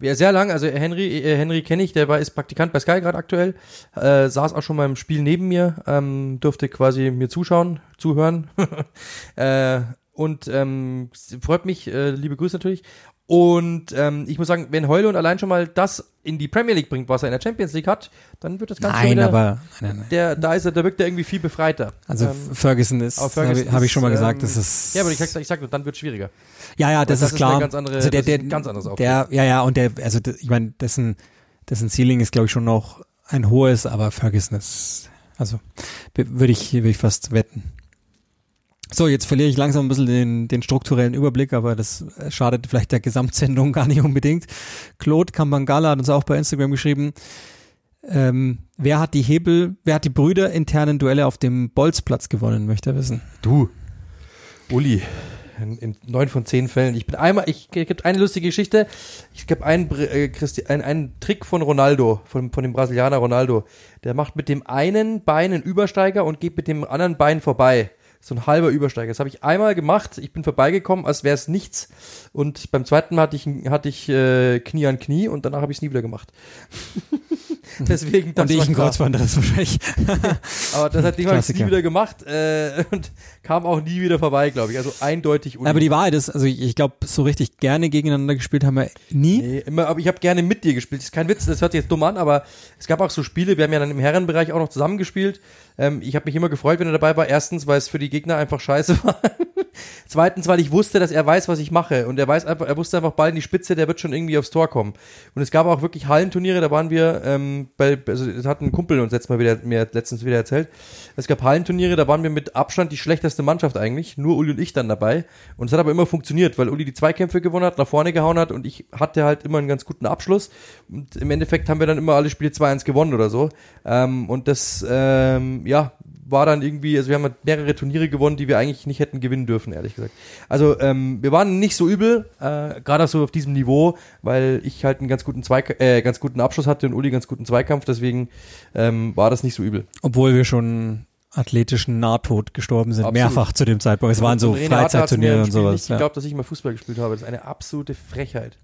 B: ja, sehr lang, also Henry, äh, Henry kenne ich, der war, ist Praktikant bei Sky gerade aktuell, äh, saß auch schon mal im Spiel neben mir, ähm, durfte quasi mir zuschauen, zuhören. äh, und ähm, freut mich, äh, liebe Grüße natürlich. Und ähm, ich muss sagen, wenn Heulund allein schon mal das in die Premier League bringt, was er in der Champions League hat, dann wird das Ganze
A: Nein,
B: wieder,
A: aber nein, nein.
B: der, da ist er, da wirkt er irgendwie viel befreiter.
A: Also
B: Ähm,
A: Ferguson ist, habe ich, hab ich schon mal
B: ist,
A: gesagt,
B: ähm,
A: das ist.
B: ja, aber ich ich sag dann wird es schwieriger.
A: Ja, ja, das,
B: das
A: ist
B: ist
A: klar.
B: eine ganz andere-
A: also der,
B: das
A: der,
B: ist ein ganz anderes
A: der, ja, ja, und der, also der, ich meine, dessen, dessen Ceiling ist, glaube ich, schon noch ein hohes, aber Ferguson ist, also würde ich, würde ich fast wetten. So, jetzt verliere ich langsam ein bisschen den, den strukturellen Überblick, aber das schadet vielleicht der Gesamtsendung gar nicht unbedingt. Claude Kampangala hat uns auch bei Instagram geschrieben, ähm, wer hat die Hebel, wer hat die Brüder internen Duelle auf dem Bolzplatz gewonnen, möchte er wissen.
B: Du, Uli, in, neun von zehn Fällen. Ich bin einmal, ich, ich gibt eine lustige Geschichte. Ich gibt einen, äh, Christi, einen, einen Trick von Ronaldo, von, von dem Brasilianer Ronaldo. Der macht mit dem einen Bein einen Übersteiger und geht mit dem anderen Bein vorbei. So ein halber Übersteiger. Das habe ich einmal gemacht. Ich bin vorbeigekommen, als wäre es nichts. Und beim zweiten Mal hatte ich, hatte ich äh, Knie an Knie und danach habe ich es nie wieder gemacht. Deswegen, das
A: und ich ein
B: klar.
A: Kreuzband, das ist wahrscheinlich.
B: Aber das hat habe ich nie wieder gemacht äh, und kam auch nie wieder vorbei, glaube ich. Also eindeutig Uli.
A: Aber die Wahrheit ist, also ich, ich glaube, so richtig gerne gegeneinander gespielt haben wir nie.
B: Nee, immer, aber ich habe gerne mit dir gespielt. Das ist kein Witz, das hört sich jetzt dumm an, aber es gab auch so Spiele, wir haben ja dann im Herrenbereich auch noch zusammengespielt. Ähm, ich habe mich immer gefreut, wenn er dabei war. Erstens, weil es für die Gegner einfach scheiße war. Zweitens, weil ich wusste, dass er weiß, was ich mache. Und er weiß einfach, er wusste einfach Ball in die Spitze, der wird schon irgendwie aufs Tor kommen. Und es gab auch wirklich Hallenturniere, da waren wir ähm, bei, also das hat ein Kumpel uns letztes Mal wieder, mir letztens wieder erzählt. Es gab Hallenturniere, da waren wir mit Abstand die schlechteste Mannschaft eigentlich. Nur Uli und ich dann dabei. Und es hat aber immer funktioniert, weil Uli die Zweikämpfe gewonnen hat, nach vorne gehauen hat und ich hatte halt immer einen ganz guten Abschluss. Und im Endeffekt haben wir dann immer alle Spiele 2-1 gewonnen oder so. Ähm, und das, ähm, ja, war dann irgendwie, also wir haben halt mehrere Turniere gewonnen, die wir eigentlich nicht hätten gewinnen dürfen, ehrlich gesagt. Also ähm, wir waren nicht so übel, äh, gerade auch so auf diesem Niveau, weil ich halt einen ganz guten Zweik äh, ganz guten Abschluss hatte und Uli ganz guten Zweikampf, deswegen ähm, war das nicht so übel.
A: Obwohl wir schon athletischen Nahtod gestorben sind,
B: Absolut.
A: mehrfach zu dem Zeitpunkt. Es waren so Freizeitturniere und sowas.
B: nicht
A: Ja.
B: geglaubt, dass ich mal Fußball gespielt habe. Das ist eine absolute Frechheit.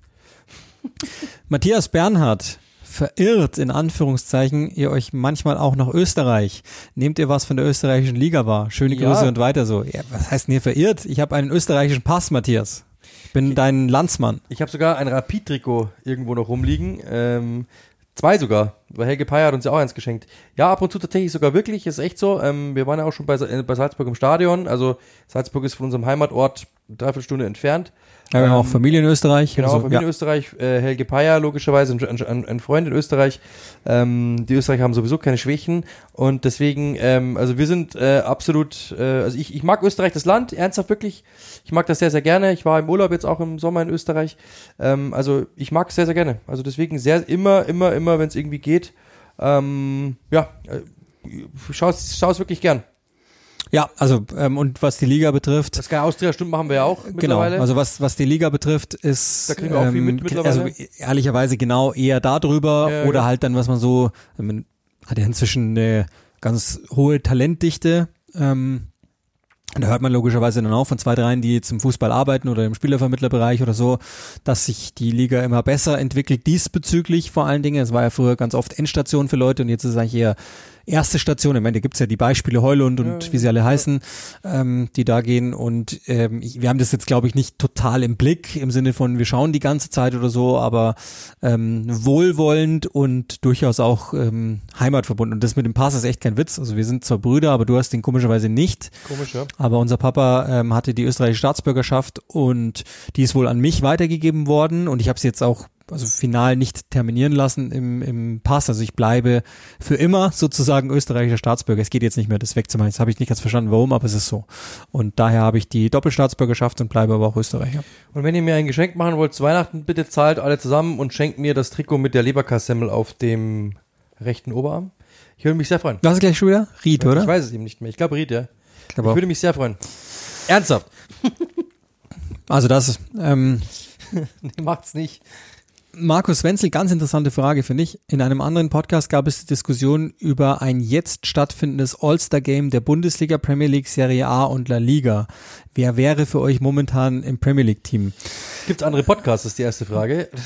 A: Matthias Bernhard verirrt in Anführungszeichen ihr euch manchmal auch nach Österreich. Nehmt ihr was von der österreichischen Liga wahr? Schöne
B: Ja.
A: Grüße und weiter so. Ja, was heißt denn hier verirrt? Ich habe einen österreichischen Pass, Matthias. Ich bin dein Landsmann.
B: Ich habe sogar ein Rapid-Trikot irgendwo noch rumliegen. Ähm, zwei sogar, weil Helge Peier hat uns ja auch eins geschenkt. Ja, ab und zu tatsächlich sogar wirklich, ist echt so. Ähm, wir waren ja auch schon bei, äh, bei Salzburg im Stadion. Also Salzburg ist von unserem Heimatort eine Dreiviertelstunde entfernt.
A: Ja, wir haben auch
B: Ähm,
A: Familie in Österreich.
B: Genau,
A: also,
B: Familie in
A: ja.
B: Österreich, äh, Helge Peier logischerweise, ein, ein, ein Freund in Österreich. Ähm, die Österreicher haben sowieso keine Schwächen und deswegen, ähm, also wir sind äh, absolut, äh, also ich, ich mag Österreich, das Land, ernsthaft wirklich. Ich mag das sehr, sehr gerne. Ich war im Urlaub jetzt auch im Sommer in Österreich. Ähm, also ich mag es sehr, sehr gerne. Also deswegen sehr, immer, immer, immer, wenn es irgendwie geht. Ähm, ja, äh, schau es wirklich gern.
A: Ja, also ähm, und was die Liga betrifft,
B: Das Sky Austria Stimmt machen wir ja auch
A: Genau,
B: mittlerweile.
A: also was, was die Liga betrifft, ist
B: Da kriegen wir auch viel mit mittlerweile.
A: also ehrlicherweise genau eher darüber
B: Ja,
A: oder
B: ja.
A: halt dann, was man so, man hat ja inzwischen eine ganz hohe Talentdichte, ähm, da hört man logischerweise dann auch von zwei, dreien, die im Fußball arbeiten oder im Spielervermittlerbereich oder so, dass sich die Liga immer besser entwickelt, diesbezüglich vor allen Dingen. Es war ja früher ganz oft Endstation für Leute und jetzt ist es eigentlich eher erste Station. Ich meine, da gibt's ja die Beispiele Heulund und
B: Ja,
A: wie sie alle heißen, ähm, die da gehen. Und ähm, wir haben das jetzt, glaube ich, nicht total im Blick, im Sinne von, wir schauen die ganze Zeit oder so, aber ähm, wohlwollend und durchaus auch ähm, heimatverbunden. Und das mit dem Pass ist echt kein Witz. Also wir sind zwar Brüder, aber du hast den komischerweise nicht.
B: Komisch, ja.
A: Aber unser Papa ähm, hatte die österreichische Staatsbürgerschaft und die ist wohl an mich weitergegeben worden und ich habe sie jetzt auch also final nicht terminieren lassen im, im Pass. Also ich bleibe für immer sozusagen österreichischer Staatsbürger. Es geht jetzt nicht mehr, das wegzumachen. Jetzt habe ich nicht ganz verstanden, warum, aber es ist so. Und daher habe ich die Doppelstaatsbürgerschaft und bleibe aber auch Österreicher.
B: Und wenn ihr mir ein Geschenk machen wollt zu Weihnachten, bitte zahlt alle zusammen und schenkt mir das Trikot mit der Leberkassemmel auf dem rechten Oberarm. Ich würde mich sehr freuen.
A: Was ist gleich schon wieder? Ried, oder?
B: Ich weiß es eben nicht mehr. Ich glaube Ried, ja.
A: Ich
B: Ich würde mich sehr freuen. Ernsthaft?
A: Also das, ähm,
B: Nee, macht's nicht.
A: Markus Wenzel, ganz interessante Frage, finde ich. In einem anderen Podcast gab es die Diskussion über ein jetzt stattfindendes All-Star-Game der Bundesliga, Premier League, Serie A und La Liga. Wer wäre für euch momentan im Premier League-Team?
B: Gibt's andere Podcasts, ist die erste Frage.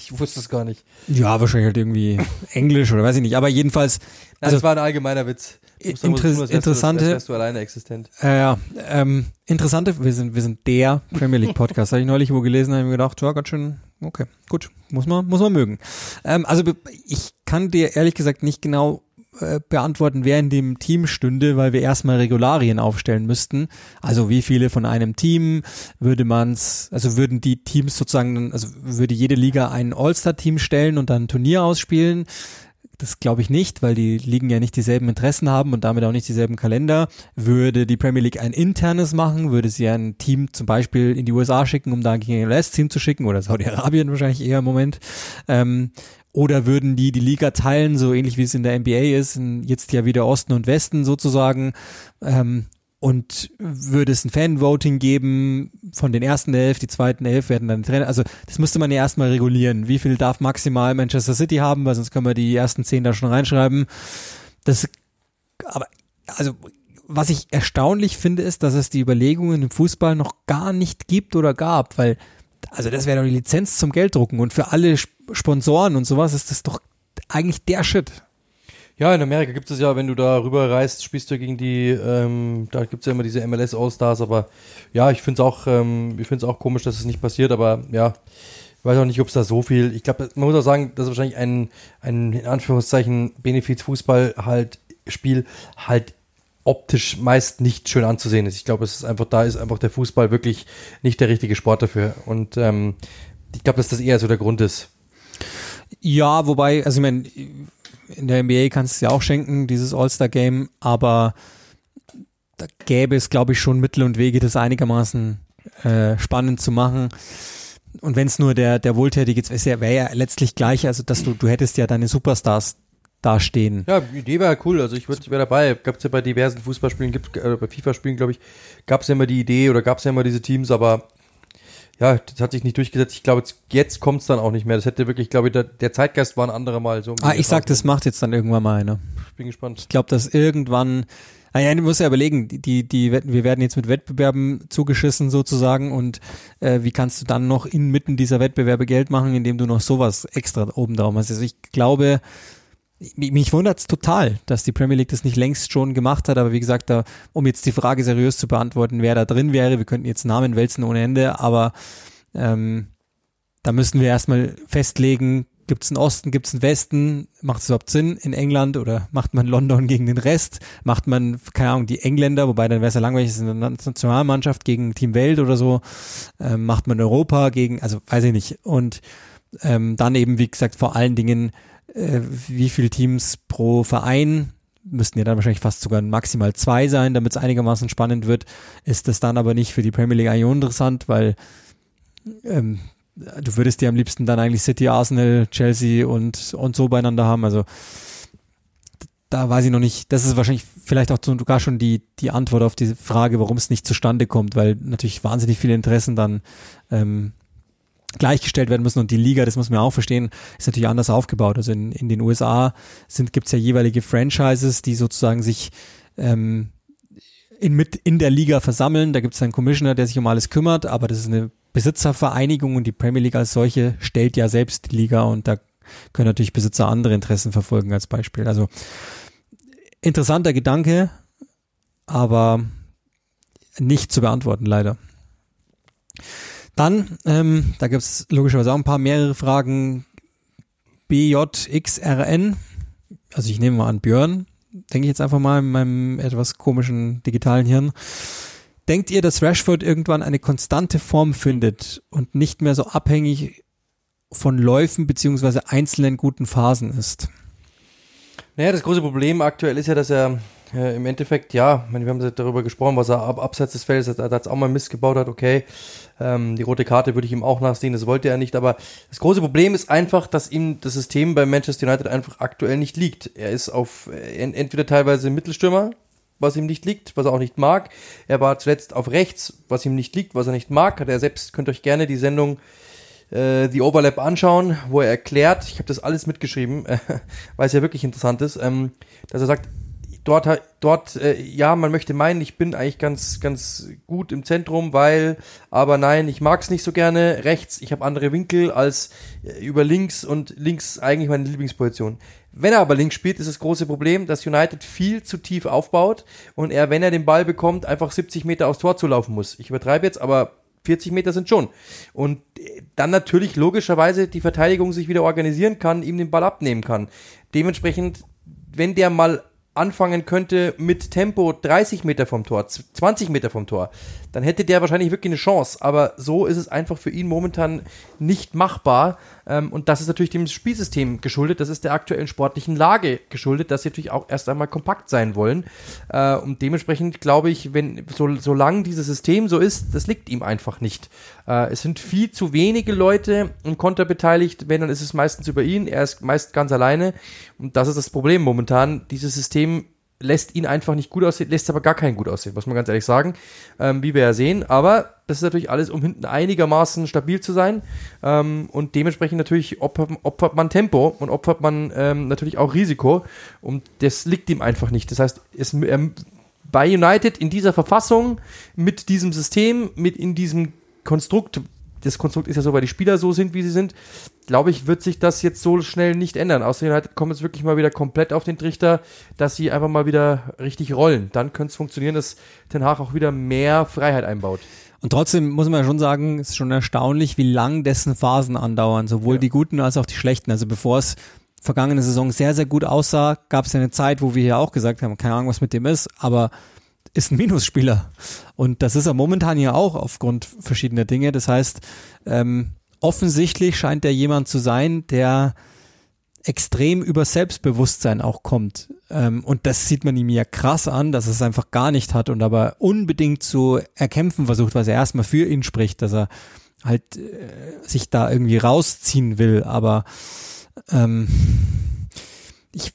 B: Ich wusste es gar nicht.
A: Ja, wahrscheinlich halt irgendwie Englisch oder weiß ich nicht. Aber jedenfalls,
B: Also, das war ein allgemeiner Witz.
A: Inter-
B: tun, du-
A: interessante-
B: du alleine existent.
A: äh, ja, ähm, interessante, wir sind, wir sind der Premier League Podcast. Habe ich neulich wo gelesen, habe ich mir gedacht, ja, ganz schön, okay, gut, muss man, muss man mögen. Ähm, also ich kann dir ehrlich gesagt nicht genau äh, beantworten, wer in dem Team stünde, weil wir erstmal Regularien aufstellen müssten. Also wie viele von einem Team würde man's, also würden die Teams sozusagen, also würde jede Liga ein All-Star-Team stellen und dann ein Turnier ausspielen. Das glaube ich nicht, weil die Ligen ja nicht dieselben Interessen haben und damit auch nicht dieselben Kalender. Würde die Premier League ein internes machen, würde sie ein Team zum Beispiel in die USA schicken, um da ein US-Team zu schicken oder Saudi-Arabien wahrscheinlich eher im Moment. Ähm, oder würden die die Liga teilen, so ähnlich wie es in der NBA ist, jetzt ja wieder Osten und Westen sozusagen. Ähm, und würde es ein Fan-Voting geben von den ersten elf, die zweiten elf werden dann Trainer. Also das müsste man ja erstmal regulieren. Wie viel darf maximal Manchester City haben, weil sonst können wir die ersten zehn da schon reinschreiben. Das, aber also was ich erstaunlich finde, ist, dass es die Überlegungen im Fußball noch gar nicht gibt oder gab, weil also das wäre doch die Lizenz zum Gelddrucken und für alle Sp- Sponsoren und sowas ist das doch eigentlich der Shit.
B: Ja, in Amerika gibt es ja, wenn du da rüber reist, spielst du gegen die, ähm, da gibt es ja immer diese MLS All-Stars, aber ja, ich finde es auch, ähm, ich finde auch komisch, dass es nicht passiert, aber ja, ich weiß auch nicht, ob es da so viel, ich glaube, man muss auch sagen, dass wahrscheinlich ein, ein, in Anführungszeichen, Benefiz-Fußball halt, Spiel halt optisch meist nicht schön anzusehen ist. Ich glaube, es ist einfach, da ist einfach der Fußball wirklich nicht der richtige Sport dafür und ähm, ich glaube, dass das eher so der Grund ist.
A: Ja, wobei, also ich meine, in der NBA kannst du es ja auch schenken, dieses All-Star-Game, aber da gäbe es, glaube ich, schon Mittel und Wege, das einigermaßen äh, spannend zu machen. Und wenn es nur der, der Wohltätige ist, wäre ja, wär ja letztlich gleich, also dass du, du hättest ja deine Superstars dastehen.
B: Ja, die Idee wäre cool. Also ich würde ich wär dabei. Gab es ja bei diversen Fußballspielen, gibt äh, bei FIFA-Spielen, glaube ich, gab es ja immer die Idee oder gab es ja immer diese Teams, aber ja, das hat sich nicht durchgesetzt. Ich glaube, jetzt, kommt es dann auch nicht mehr. Das hätte wirklich, glaube ich, der, der Zeitgeist war ein anderer Mal. So
A: Ah, ich sag, das macht jetzt dann irgendwann mal einer.
B: Ich bin gespannt.
A: Ich glaube, dass irgendwann, ah ja, du musst ja überlegen, die, die, wir werden jetzt mit Wettbewerben zugeschissen sozusagen und äh, wie kannst du dann noch inmitten dieser Wettbewerbe Geld machen, indem du noch sowas extra oben drauf hast. Also ich glaube, mich, wundert es total, dass die Premier League das nicht längst schon gemacht hat, aber wie gesagt, da, um jetzt die Frage seriös zu beantworten, wer da drin wäre, wir könnten jetzt Namen wälzen ohne Ende, aber ähm, da müssten wir erstmal festlegen, gibt es einen Osten, gibt es einen Westen, macht es überhaupt Sinn in England oder macht man London gegen den Rest, macht man, keine Ahnung, die Engländer, wobei dann wäre es ja langweilig, ist eine Nationalmannschaft gegen Team Welt oder so, ähm, macht man Europa gegen, also weiß ich nicht, und ähm, dann eben, wie gesagt, vor allen Dingen, äh, wie viele Teams pro Verein, müssten ja dann wahrscheinlich fast sogar maximal zwei sein, damit es einigermaßen spannend wird, ist das dann aber nicht für die Premier League eigentlich uninteressant, weil ähm, du würdest dir am liebsten dann eigentlich City, Arsenal, Chelsea und, und so beieinander haben. Also da weiß ich noch nicht, das ist wahrscheinlich vielleicht auch sogar schon die, die Antwort auf diese Frage, warum es nicht zustande kommt, weil natürlich wahnsinnig viele Interessen dann ähm, gleichgestellt werden müssen und die Liga, das muss man auch verstehen, ist natürlich anders aufgebaut. Also in, in den USA sind gibt's ja jeweilige Franchises, die sozusagen sich ähm, in, mit in der Liga versammeln. Da gibt's einen Commissioner, der sich um alles kümmert, aber das ist eine Besitzervereinigung und die Premier League als solche stellt ja selbst die Liga und da können natürlich Besitzer andere Interessen verfolgen als Beispiel. Also interessanter Gedanke, aber nicht zu beantworten leider. Dann, ähm, da gibt es logischerweise auch ein paar mehrere Fragen. BJXRN, also ich nehme mal an Björn, denke ich jetzt einfach mal in meinem etwas komischen digitalen Hirn. Denkt ihr, dass Rashford irgendwann eine konstante Form findet und nicht mehr so abhängig von Läufen beziehungsweise einzelnen guten Phasen ist?
B: Naja, das große Problem aktuell ist ja, dass er äh, im Endeffekt, ja, wir haben darüber gesprochen, was er ab, abseits des Feldes hat, hat auch mal Mist gebaut hat, okay. Ähm, die rote Karte würde ich ihm auch nachsehen, das wollte er nicht, aber das große Problem ist einfach, dass ihm das System bei Manchester United einfach aktuell nicht liegt. Er ist auf äh, entweder teilweise Mittelstürmer, was ihm nicht liegt, was er auch nicht mag. Er war zuletzt auf rechts, was ihm nicht liegt, was er nicht mag. Hat er selbst, könnt euch gerne die Sendung äh, die Overlap anschauen, wo er erklärt, ich habe das alles mitgeschrieben, äh, weil es ja wirklich interessant ist, ähm, dass er sagt, dort, dort äh, ja, man möchte meinen, ich bin eigentlich ganz, ganz gut im Zentrum, weil, aber nein, ich mag es nicht so gerne. Rechts, ich habe andere Winkel als äh, über links und links eigentlich meine Lieblingsposition. Wenn er aber links spielt, ist das große Problem, dass United viel zu tief aufbaut und er, wenn er den Ball bekommt, einfach 70 Meter aufs Tor zu laufen muss. Ich übertreibe jetzt, aber 40 Meter sind schon. Und dann natürlich logischerweise die Verteidigung sich wieder organisieren kann, ihm den Ball abnehmen kann. Dementsprechend, wenn der mal anfangen könnte mit Tempo 30 Meter vom Tor, 20 Meter vom Tor, dann hätte der wahrscheinlich wirklich eine Chance. Aber so ist es einfach für ihn momentan nicht machbar. Ähm, und das ist natürlich dem Spielsystem geschuldet, das ist der aktuellen sportlichen Lage geschuldet, dass sie natürlich auch erst einmal kompakt sein wollen. Äh, und dementsprechend glaube ich, wenn so, solange dieses System so ist, das liegt ihm einfach nicht. Äh, es sind viel zu wenige Leute im Konter beteiligt, wenn, dann ist es meistens über ihn, er ist meist ganz alleine. Und das ist das Problem momentan. Dieses System lässt ihn einfach nicht gut aussehen, lässt aber gar keinen gut aussehen, muss man ganz ehrlich sagen, ähm, wie wir ja sehen. Aber das ist natürlich alles, um hinten einigermaßen stabil zu sein. Ähm, und dementsprechend natürlich opfert, opfert man Tempo und opfert man ähm, natürlich auch Risiko. Und das liegt ihm einfach nicht. Das heißt, es, er, bei United in dieser Verfassung, mit diesem System, mit in diesem Konstrukt, das Konstrukt ist ja so, weil die Spieler so sind, wie sie sind, glaube ich, wird sich das jetzt so schnell nicht ändern. Außerdem halt kommt es wirklich mal wieder komplett auf den Trichter, dass sie einfach mal wieder richtig rollen. Dann könnte es funktionieren, dass Ten Hag auch wieder mehr Freiheit einbaut.
A: Und trotzdem muss man ja schon sagen, es ist schon erstaunlich, wie lang dessen Phasen andauern, sowohl ja. die guten als auch die schlechten. Also bevor es vergangene Saison sehr, sehr gut aussah, gab es ja eine Zeit, wo wir hier auch gesagt haben, keine Ahnung, was mit dem ist, aber ist ein Minusspieler. Und das ist er momentan ja auch aufgrund verschiedener Dinge. Das heißt, ähm, offensichtlich scheint er jemand zu sein, der extrem über Selbstbewusstsein auch kommt. Ähm, und das sieht man ihm ja krass an, dass er es einfach gar nicht hat und aber unbedingt zu erkämpfen versucht, was er erstmal für ihn spricht, dass er halt äh, sich da irgendwie rausziehen will. Aber ähm, ich,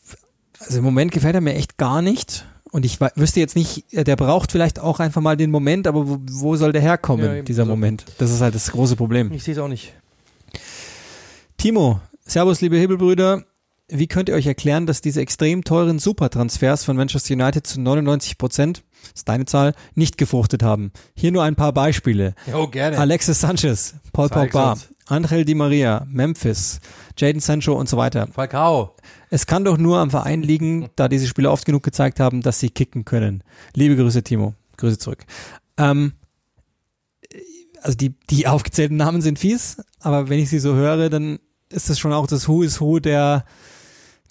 A: also im Moment gefällt er mir echt gar nicht. Und ich wüsste jetzt nicht, der braucht vielleicht auch einfach mal den Moment, aber wo, wo soll der herkommen, ja, dieser so. Moment? Das ist halt das große Problem.
B: Ich sehe es auch nicht.
A: Timo, Servus, liebe Hebelbrüder. Wie könnt ihr euch erklären, dass diese extrem teuren Supertransfers von Manchester United zu 99 Prozent, ist deine Zahl, nicht gefruchtet haben? Hier nur ein paar Beispiele.
B: Jo, gerne.
A: Alexis Sanchez, Paul Pogba, Angel Di Maria, Memphis, Jaden Sancho und so weiter.
B: Falcao.
A: Es kann doch nur am Verein liegen, da diese Spieler oft genug gezeigt haben, dass sie kicken können. Liebe Grüße, Timo. Grüße zurück. Ähm, also die, die aufgezählten Namen sind fies, aber wenn ich sie so höre, dann ist das schon auch das Who is Who der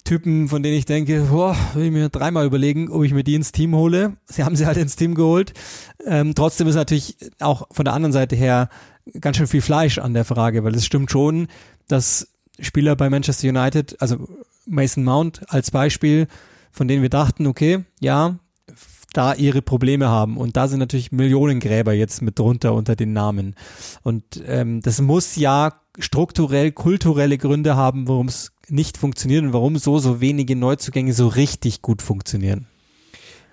A: Typen, von denen ich denke, boah, will ich mir dreimal überlegen, ob ich mir die ins Team hole. Sie haben sie halt ins Team geholt. Ähm, trotzdem ist natürlich auch von der anderen Seite her ganz schön viel Fleisch an der Frage, weil es stimmt schon, dass Spieler bei Manchester United, also Mason Mount als Beispiel, von denen wir dachten, okay, ja, da ihre Probleme haben. Und da sind natürlich Millionengräber jetzt mit drunter unter den Namen. Und ähm, das muss ja strukturell, kulturelle Gründe haben, warum es nicht funktioniert und warum so, so wenige Neuzugänge so richtig gut funktionieren.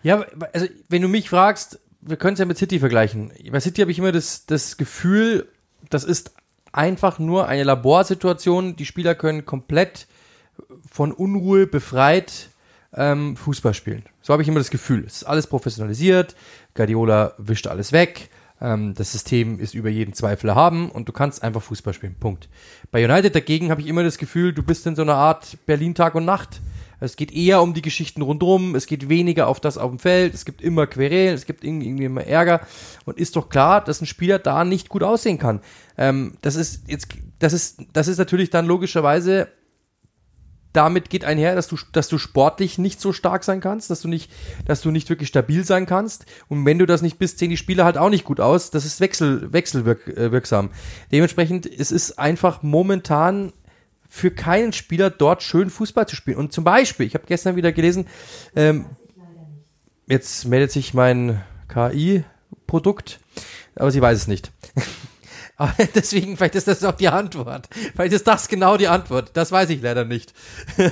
B: Ja, also wenn du mich fragst, wir können es ja mit City vergleichen. Bei City habe ich immer das, das Gefühl, das ist einfach nur eine Laborsituation. Die Spieler können komplett von Unruhe befreit ähm, Fußball spielen. So habe ich immer das Gefühl. Es ist alles professionalisiert, Guardiola wischt alles weg, ähm, das System ist über jeden Zweifel haben und du kannst einfach Fußball spielen. Punkt. Bei United dagegen habe ich immer das Gefühl, du bist in so einer Art Berlin Tag und Nacht. Es geht eher um die Geschichten rundherum, es geht weniger auf das auf dem Feld, es gibt immer Querelen, es gibt irgendwie immer Ärger und ist doch klar, dass ein Spieler da nicht gut aussehen kann. Ähm, das ist jetzt, das ist, das ist natürlich dann logischerweise damit geht einher, dass du, dass du sportlich nicht so stark sein kannst, dass du nicht, dass du nicht wirklich stabil sein kannst. Und wenn du das nicht bist, sehen die Spieler halt auch nicht gut aus. Das ist wechsel, wechselwirksam. Äh, Dementsprechend, es ist einfach momentan für keinen Spieler dort schön Fußball zu spielen. Und zum Beispiel, ich habe gestern wieder gelesen, ähm, jetzt meldet sich mein KI-Produkt, aber sie weiß es nicht. Aber deswegen, vielleicht ist das auch die Antwort. Vielleicht ist das genau die Antwort. Das weiß ich leider nicht. Nein,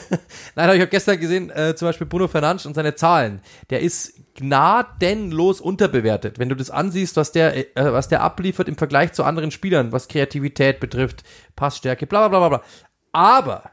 B: aber ich habe gestern gesehen, äh, zum Beispiel Bruno Fernandes und seine Zahlen. Der ist gnadenlos unterbewertet. Wenn du das ansiehst, was der, äh, was der abliefert im Vergleich zu anderen Spielern, was Kreativität betrifft, Passstärke, bla bla bla bla. Aber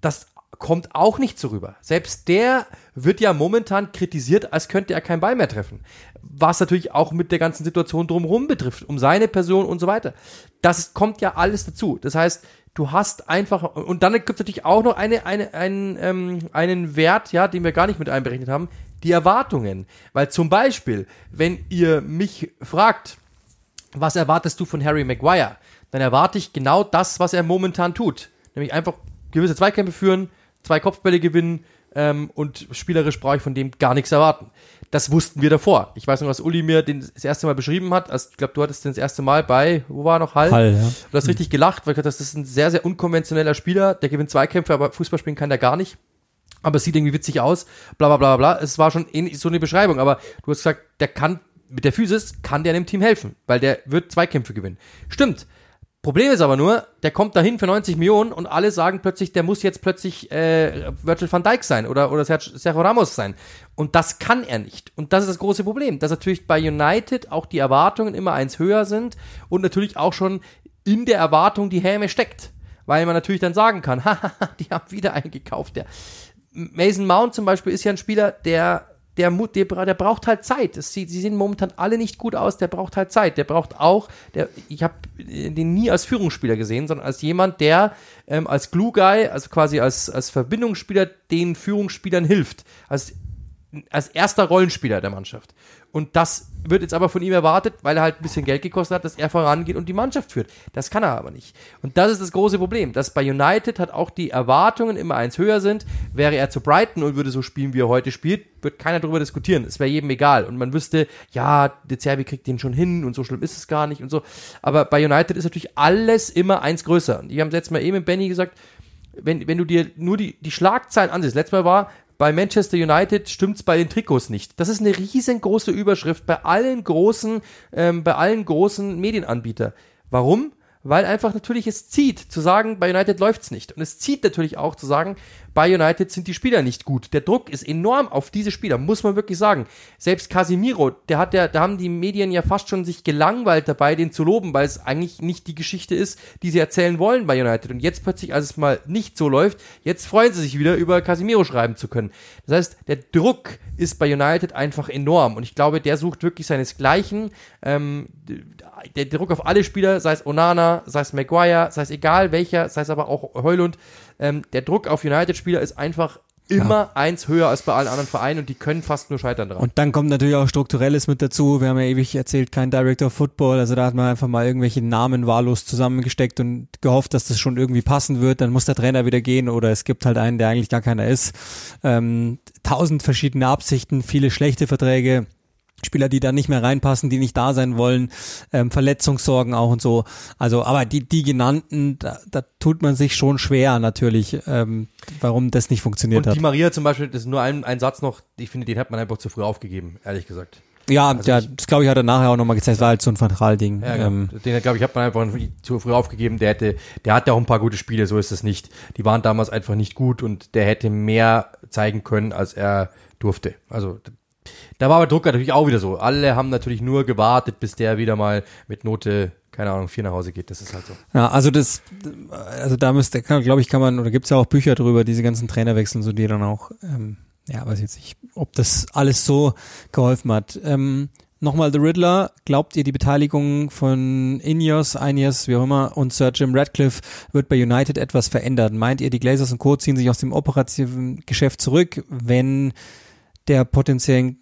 B: das kommt auch nicht so rüber. Selbst der wird ja momentan kritisiert, als könnte er keinen Ball mehr treffen. Was natürlich auch mit der ganzen Situation drumherum betrifft, um seine Person und so weiter. Das kommt ja alles dazu. Das heißt, du hast einfach, und dann gibt es natürlich auch noch eine, eine, einen, ähm, einen Wert, ja, den wir gar nicht mit einberechnet haben, die Erwartungen. Weil zum Beispiel, wenn ihr mich fragt, was erwartest du von Harry Maguire, dann erwarte ich genau das, was er momentan tut. Nämlich einfach gewisse Zweikämpfe führen, zwei Kopfbälle gewinnen ähm, und spielerisch brauche ich von dem gar nichts erwarten. Das wussten wir davor. Ich weiß noch, was Uli mir den, das erste Mal beschrieben hat. Also, ich glaube, du hattest den das erste Mal bei, wo war noch Hall?
A: Hall, ja.
B: Du hast richtig gelacht, weil ich dachte, das ist ein sehr, sehr unkonventioneller Spieler. Der gewinnt Zweikämpfe, aber Fußball spielen kann der gar nicht. Aber es sieht irgendwie witzig aus, bla bla bla bla. Es war schon ähnlich, so eine Beschreibung, aber du hast gesagt, der kann, mit der Physis kann der dem Team helfen, weil der wird Zweikämpfe gewinnen. Stimmt. Problem ist aber nur, der kommt dahin für 90 Millionen und alle sagen plötzlich, der muss jetzt plötzlich äh, Virgil van Dijk sein oder, oder Sergio Ramos sein. Und das kann er nicht. Und das ist das große Problem, dass natürlich bei United auch die Erwartungen immer eins höher sind und natürlich auch schon in der Erwartung die Häme steckt. Weil man natürlich dann sagen kann, haha, die haben wieder eingekauft. Der Mason Mount zum Beispiel ist ja ein Spieler, der der, der, der braucht halt Zeit. Das, sie, sie sehen momentan alle nicht gut aus, der braucht halt Zeit. Der braucht auch, der, ich habe den nie als Führungsspieler gesehen, sondern als jemand, der ähm, als Glue Guy, also quasi als, als Verbindungsspieler den Führungsspielern hilft. Als, als erster Rollenspieler der Mannschaft. Und das wird jetzt aber von ihm erwartet, weil er halt ein bisschen Geld gekostet hat, dass er vorangeht und die Mannschaft führt. Das kann er aber nicht. Und das ist das große Problem, dass bei United hat auch die Erwartungen immer eins höher sind. Wäre er zu Brighton und würde so spielen, wie er heute spielt, wird keiner darüber diskutieren. Es wäre jedem egal. Und man wüsste, ja, De Zerbi kriegt den schon hin und so schlimm ist es gar nicht und so. Aber bei United ist natürlich alles immer eins größer. Und ich habe letztes Mal eben mit Benny gesagt, wenn, wenn du dir nur die, die Schlagzeilen ansiehst, letztes Mal war, bei Manchester United stimmt's bei den Trikots nicht. Das ist eine riesengroße Überschrift bei allen großen, ähm, bei allen großen Medienanbietern. Warum? Weil einfach natürlich es zieht, zu sagen, bei United läuft's nicht. Und es zieht natürlich auch zu sagen, bei United sind die Spieler nicht gut. Der Druck ist enorm auf diese Spieler, muss man wirklich sagen. Selbst Casimiro, der hat ja, da haben die Medien ja fast schon sich gelangweilt dabei, den zu loben, weil es eigentlich nicht die Geschichte ist, die sie erzählen wollen bei United. Und jetzt plötzlich, als es mal nicht so läuft, jetzt freuen sie sich wieder über Casimiro schreiben zu können. Das heißt, der Druck ist bei United einfach enorm. Und ich glaube, der sucht wirklich seinesgleichen. Ähm, der Druck auf alle Spieler, sei es Onana, sei es Maguire, sei es egal welcher, sei es aber auch Heulund, ähm, der Druck auf United-Spieler ist einfach immer ja. eins höher als bei allen anderen Vereinen und die können fast nur scheitern dran.
A: Und dann kommt natürlich auch Strukturelles mit dazu. Wir haben ja ewig erzählt, kein Director of Football, also da hat man einfach mal irgendwelche Namen wahllos zusammengesteckt und gehofft, dass das schon irgendwie passen wird. Dann muss der Trainer wieder gehen oder es gibt halt einen, der eigentlich gar keiner ist. Ähm, tausend verschiedene Absichten, viele schlechte Verträge. Spieler, die da nicht mehr reinpassen, die nicht da sein wollen, ähm, Verletzungssorgen auch und so. Also, aber die, die genannten, da, da tut man sich schon schwer natürlich, ähm, warum das nicht funktioniert
B: und
A: hat.
B: Die Maria zum Beispiel, das ist nur ein, ein Satz noch, ich finde, den hat man einfach zu früh aufgegeben, ehrlich gesagt.
A: Ja, also ja, das glaube ich hat er nachher auch nochmal gezeigt, das war halt so ein Fantral-Ding.
B: Ja, ähm, den glaube ich hat man einfach zu früh aufgegeben. Der hätte, der hat ja auch ein paar gute Spiele, so ist es nicht. Die waren damals einfach nicht gut und der hätte mehr zeigen können, als er durfte. Also da war aber Drucker natürlich auch wieder so. Alle haben natürlich nur gewartet, bis der wieder mal mit Note keine Ahnung, vier nach Hause geht. Das ist halt so.
A: Ja, also das, also da müsste, glaube ich, kann man, oder gibt's ja auch Bücher drüber, diese ganzen Trainerwechseln, so die dann auch, ähm, ja, weiß jetzt nicht, ob das alles so geholfen hat. Ähm, Nochmal The Riddler, glaubt ihr, die Beteiligung von Ineos, Ineos, wie auch immer, und Sir Jim Radcliffe wird bei United etwas verändern? Meint ihr, die Glazers und Co. ziehen sich aus dem operativen Geschäft zurück, wenn der potenziellen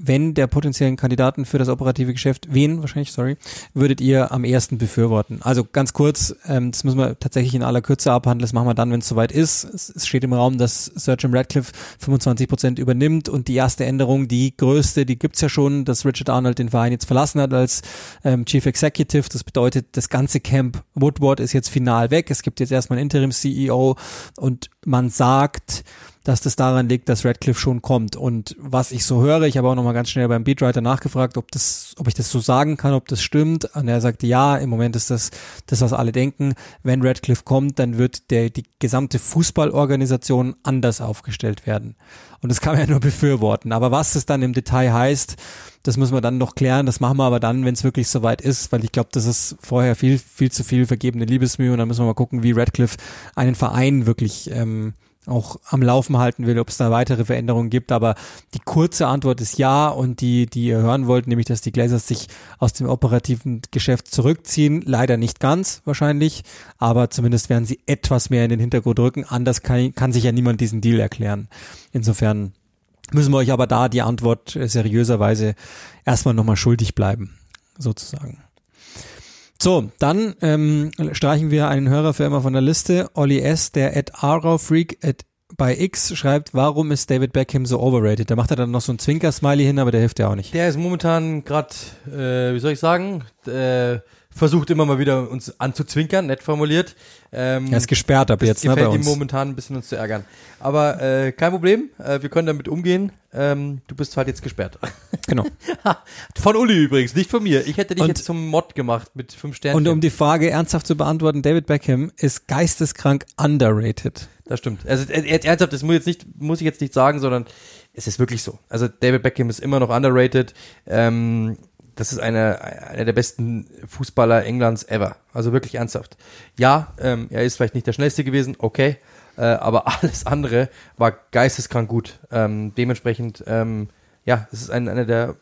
A: wenn der potenziellen Kandidaten für das operative Geschäft, wen wahrscheinlich, sorry, würdet ihr am ersten befürworten? Also ganz kurz, ähm, das müssen wir tatsächlich in aller Kürze abhandeln, das machen wir dann, wenn es soweit ist. Es, es, steht im Raum, dass Sir Jim Radcliffe 25 Prozent übernimmt und die erste Änderung, die größte, die gibt's ja schon, dass Richard Arnold den Verein jetzt verlassen hat als ähm, Chief Executive. Das bedeutet, das ganze Camp Woodward ist jetzt final weg. Es gibt jetzt erstmal einen Interim-CEO und man sagt, dass das daran liegt, dass Radcliffe schon kommt. Und was ich so höre, ich habe auch nochmal ganz schnell beim Beatwriter nachgefragt, ob das, ob ich das so sagen kann, ob das stimmt. Und er sagte, ja, im Moment ist das, das, was alle denken. Wenn Radcliffe kommt, dann wird der, die gesamte Fußballorganisation anders aufgestellt werden. Und das kann man ja nur befürworten. Aber was es dann im Detail heißt, das müssen wir dann noch klären. Das machen wir aber dann, wenn es wirklich soweit ist, weil ich glaube, das ist vorher viel, viel zu viel vergebene Liebesmühe. Und dann müssen wir mal gucken, wie Radcliffe einen Verein wirklich ähm, auch am Laufen halten will, ob es da weitere Veränderungen gibt. Aber die kurze Antwort ist ja und die, die ihr hören wollt, nämlich, dass die Glazers sich aus dem operativen Geschäft zurückziehen. Leider nicht ganz wahrscheinlich, aber zumindest werden sie etwas mehr in den Hintergrund rücken. Anders kann, kann sich ja niemand diesen Deal erklären. Insofern müssen wir euch aber da die Antwort seriöserweise erstmal nochmal schuldig bleiben, sozusagen. So, dann ähm, streichen wir einen Hörer für immer von der Liste. Olli S., der at Freak at bei X schreibt, warum ist David Beckham so overrated? Da macht er dann noch so ein Zwinker-Smiley hin, aber der hilft ja auch nicht.
B: Der ist momentan gerade, äh, wie soll ich sagen, äh, versucht immer mal wieder uns anzuzwinkern, nett formuliert.
A: Ähm, er ist gesperrt ab jetzt,
B: ne, bei uns. ihm momentan ein bisschen uns zu ärgern. Aber äh, kein Problem, äh, wir können damit umgehen. Ähm, du bist halt jetzt gesperrt.
A: Genau.
B: von Uli übrigens, nicht von mir. Ich hätte dich und, jetzt zum Mod gemacht mit fünf Sternen.
A: Und um die Frage ernsthaft zu beantworten, David Beckham ist geisteskrank underrated.
B: Das stimmt. Also ernsthaft, das muss, jetzt nicht, muss ich jetzt nicht sagen, sondern es ist wirklich so. Also David Beckham ist immer noch underrated. Ähm, das ist einer einer der besten Fußballer Englands ever. Also wirklich ernsthaft. Ja, ähm, er ist vielleicht nicht der schnellste gewesen, okay, äh, aber alles andere war geisteskrank gut. Ähm, dementsprechend, ähm, ja, es ist ein, einer der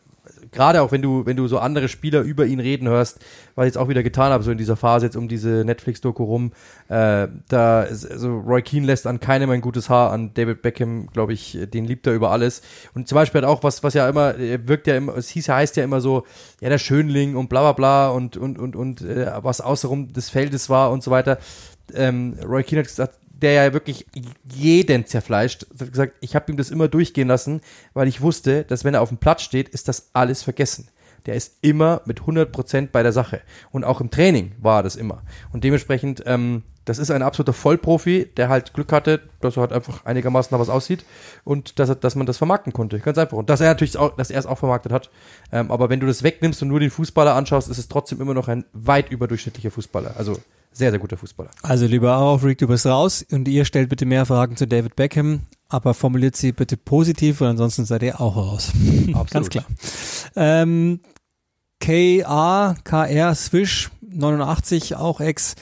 B: gerade auch wenn du, wenn du so andere Spieler über ihn reden hörst, was ich jetzt auch wieder getan habe, so in dieser Phase jetzt um diese Netflix-Doku rum, äh, da, ist, also Roy Keane lässt an keinem ein gutes Haar, an David Beckham, glaube ich, den liebt er über alles. Und zum Beispiel hat auch was, was ja immer, wirkt ja immer, es hieß, heißt ja immer so, ja, der Schönling und bla bla bla und, und, und, und, äh, was außerrum des Feldes war und so weiter. Ähm, Roy Keane hat gesagt, der ja wirklich jeden zerfleischt, hat gesagt, ich habe ihm das immer durchgehen lassen, weil ich wusste, dass wenn er auf dem Platz steht, ist das alles vergessen. Der ist immer mit 100% bei der Sache. Und auch im Training war das immer. Und dementsprechend, ähm, das ist ein absoluter Vollprofi, der halt Glück hatte, dass er halt einfach einigermaßen nach was aussieht und dass, er, dass man das vermarkten konnte. Ganz einfach. Und dass er natürlich auch, dass er es auch vermarktet hat. Ähm, aber wenn du das wegnimmst und nur den Fußballer anschaust, ist es trotzdem immer noch ein weit überdurchschnittlicher Fußballer. Also sehr, sehr guter Fußballer.
A: Also lieber Our Freak, du bist raus und ihr stellt bitte mehr Fragen zu David Beckham, aber formuliert sie bitte positiv und ansonsten seid ihr auch raus. Absolut. Ganz klar. Ähm, KA, KR Swish 89, auch Ex.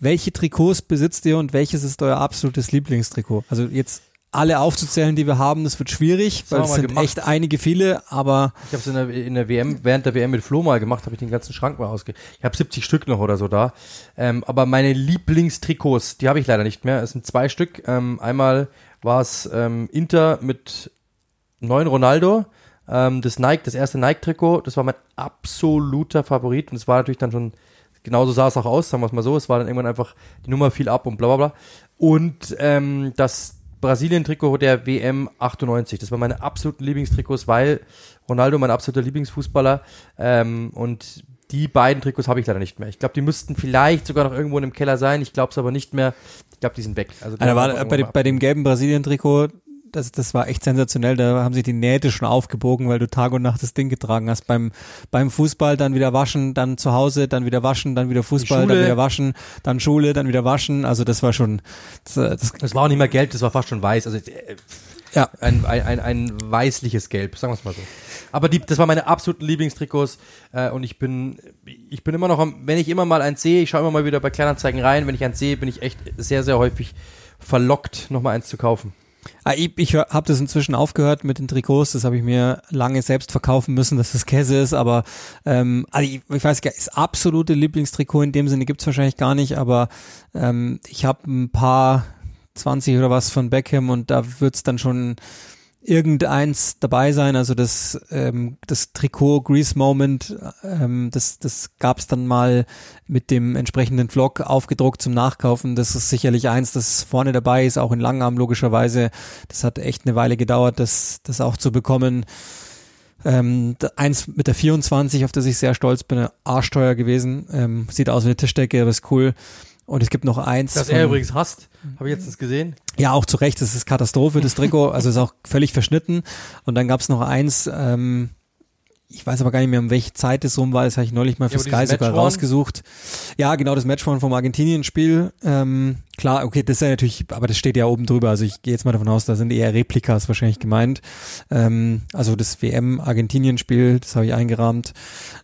A: Welche Trikots besitzt ihr und welches ist euer absolutes Lieblingstrikot? Also jetzt alle aufzuzählen, die wir haben, das wird schwierig, das weil es sind gemacht. echt einige viele, aber
B: ich habe es in der, in der WM während der WM mit Flo mal gemacht, habe ich den ganzen Schrank mal ausge. Ich habe 70 Stück noch oder so da. Ähm, aber meine Lieblingstrikots, die habe ich leider nicht mehr. Es sind zwei Stück. Ähm, einmal war es ähm, Inter mit neuen Ronaldo. Ähm, das Nike, das erste Nike-Trikot, das war mein absoluter Favorit und es war natürlich dann schon genauso sah es auch aus, sagen wir es mal so. Es war dann irgendwann einfach die Nummer viel ab und bla bla bla. Und ähm, das Brasilien-Trikot der WM 98. Das war meine absoluten Lieblingstrikots, weil Ronaldo mein absoluter Lieblingsfußballer ähm, und die beiden Trikots habe ich leider nicht mehr. Ich glaube, die müssten vielleicht sogar noch irgendwo in einem Keller sein. Ich glaube es aber nicht mehr. Ich glaube, die sind weg.
A: Also, also war bei, bei dem gelben Brasilien-Trikot, das, das war echt sensationell. Da haben sich die Nähte schon aufgebogen, weil du Tag und Nacht das Ding getragen hast. Beim, beim Fußball dann wieder waschen, dann zu Hause, dann wieder waschen, dann wieder Fußball, dann wieder waschen, dann Schule, dann wieder waschen. Also das war schon.
B: Das, das, das war auch nicht mehr gelb, das war fast schon weiß. Also äh, ja. ein, ein, ein, ein weißliches Gelb, sagen wir es mal so. Aber die, das war meine absoluten Lieblingstrikots äh, und ich bin, ich bin immer noch, am, wenn ich immer mal eins sehe, ich schaue immer mal wieder bei Kleinanzeigen rein, wenn ich eins sehe, bin ich echt sehr, sehr häufig verlockt, nochmal eins zu kaufen.
A: Ah, ich, ich habe das inzwischen aufgehört mit den Trikots. Das habe ich mir lange selbst verkaufen müssen, dass das Käse ist. Aber ähm, also ich, ich weiß gar nicht, das absolute Lieblingstrikot in dem Sinne gibt's wahrscheinlich gar nicht. Aber ähm, ich habe ein paar 20 oder was von Beckham und da wird's dann schon irgendeins dabei sein. Also das, ähm, das Trikot Grease Moment, ähm, das, das gab es dann mal mit dem entsprechenden Vlog aufgedruckt zum Nachkaufen. Das ist sicherlich eins, das vorne dabei ist, auch in Langarm logischerweise. Das hat echt eine Weile gedauert, das, das auch zu bekommen. Ähm, eins mit der 24, auf das ich sehr stolz bin, arschteuer gewesen. Ähm, sieht aus wie eine Tischdecke, aber ist cool. Und es gibt noch eins.
B: Das er übrigens hasst, habe ich jetzt gesehen.
A: Ja, auch zu Recht, das ist Katastrophe, das Trikot, also ist auch völlig verschnitten. Und dann gab es noch eins, ähm, ich weiß aber gar nicht mehr, um welche Zeit es rum war, das habe ich neulich mal für ja, Sky sogar rausgesucht. Ja, genau, das Match vom Argentinien-Spiel. Ähm, klar, okay, das ist ja natürlich, aber das steht ja oben drüber, also ich gehe jetzt mal davon aus, da sind eher Replikas wahrscheinlich gemeint. Ähm, also das WM-Argentinien-Spiel, das habe ich eingerahmt.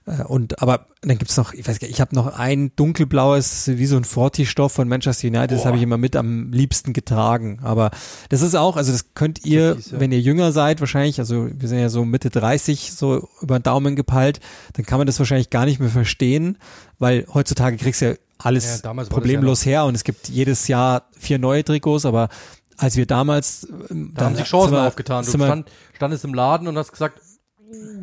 A: Äh, und aber dann gibt's noch, ich weiß gar nicht, ich habe noch ein dunkelblaues, wie so ein Forti-Stoff von Manchester United, Boah. das habe ich immer mit am liebsten getragen. Aber das ist auch, also das könnt ihr, das ist, ja. wenn ihr jünger seid, wahrscheinlich, also wir sind ja so Mitte 30, so über den Daumen gepeilt, dann kann man das wahrscheinlich gar nicht mehr verstehen, weil heutzutage kriegst du ja alles ja, problemlos ja her und es gibt jedes Jahr vier neue Trikots, aber als wir damals
B: ähm, da haben sich Chancen wir, aufgetan. Du stand, standest im Laden und hast gesagt,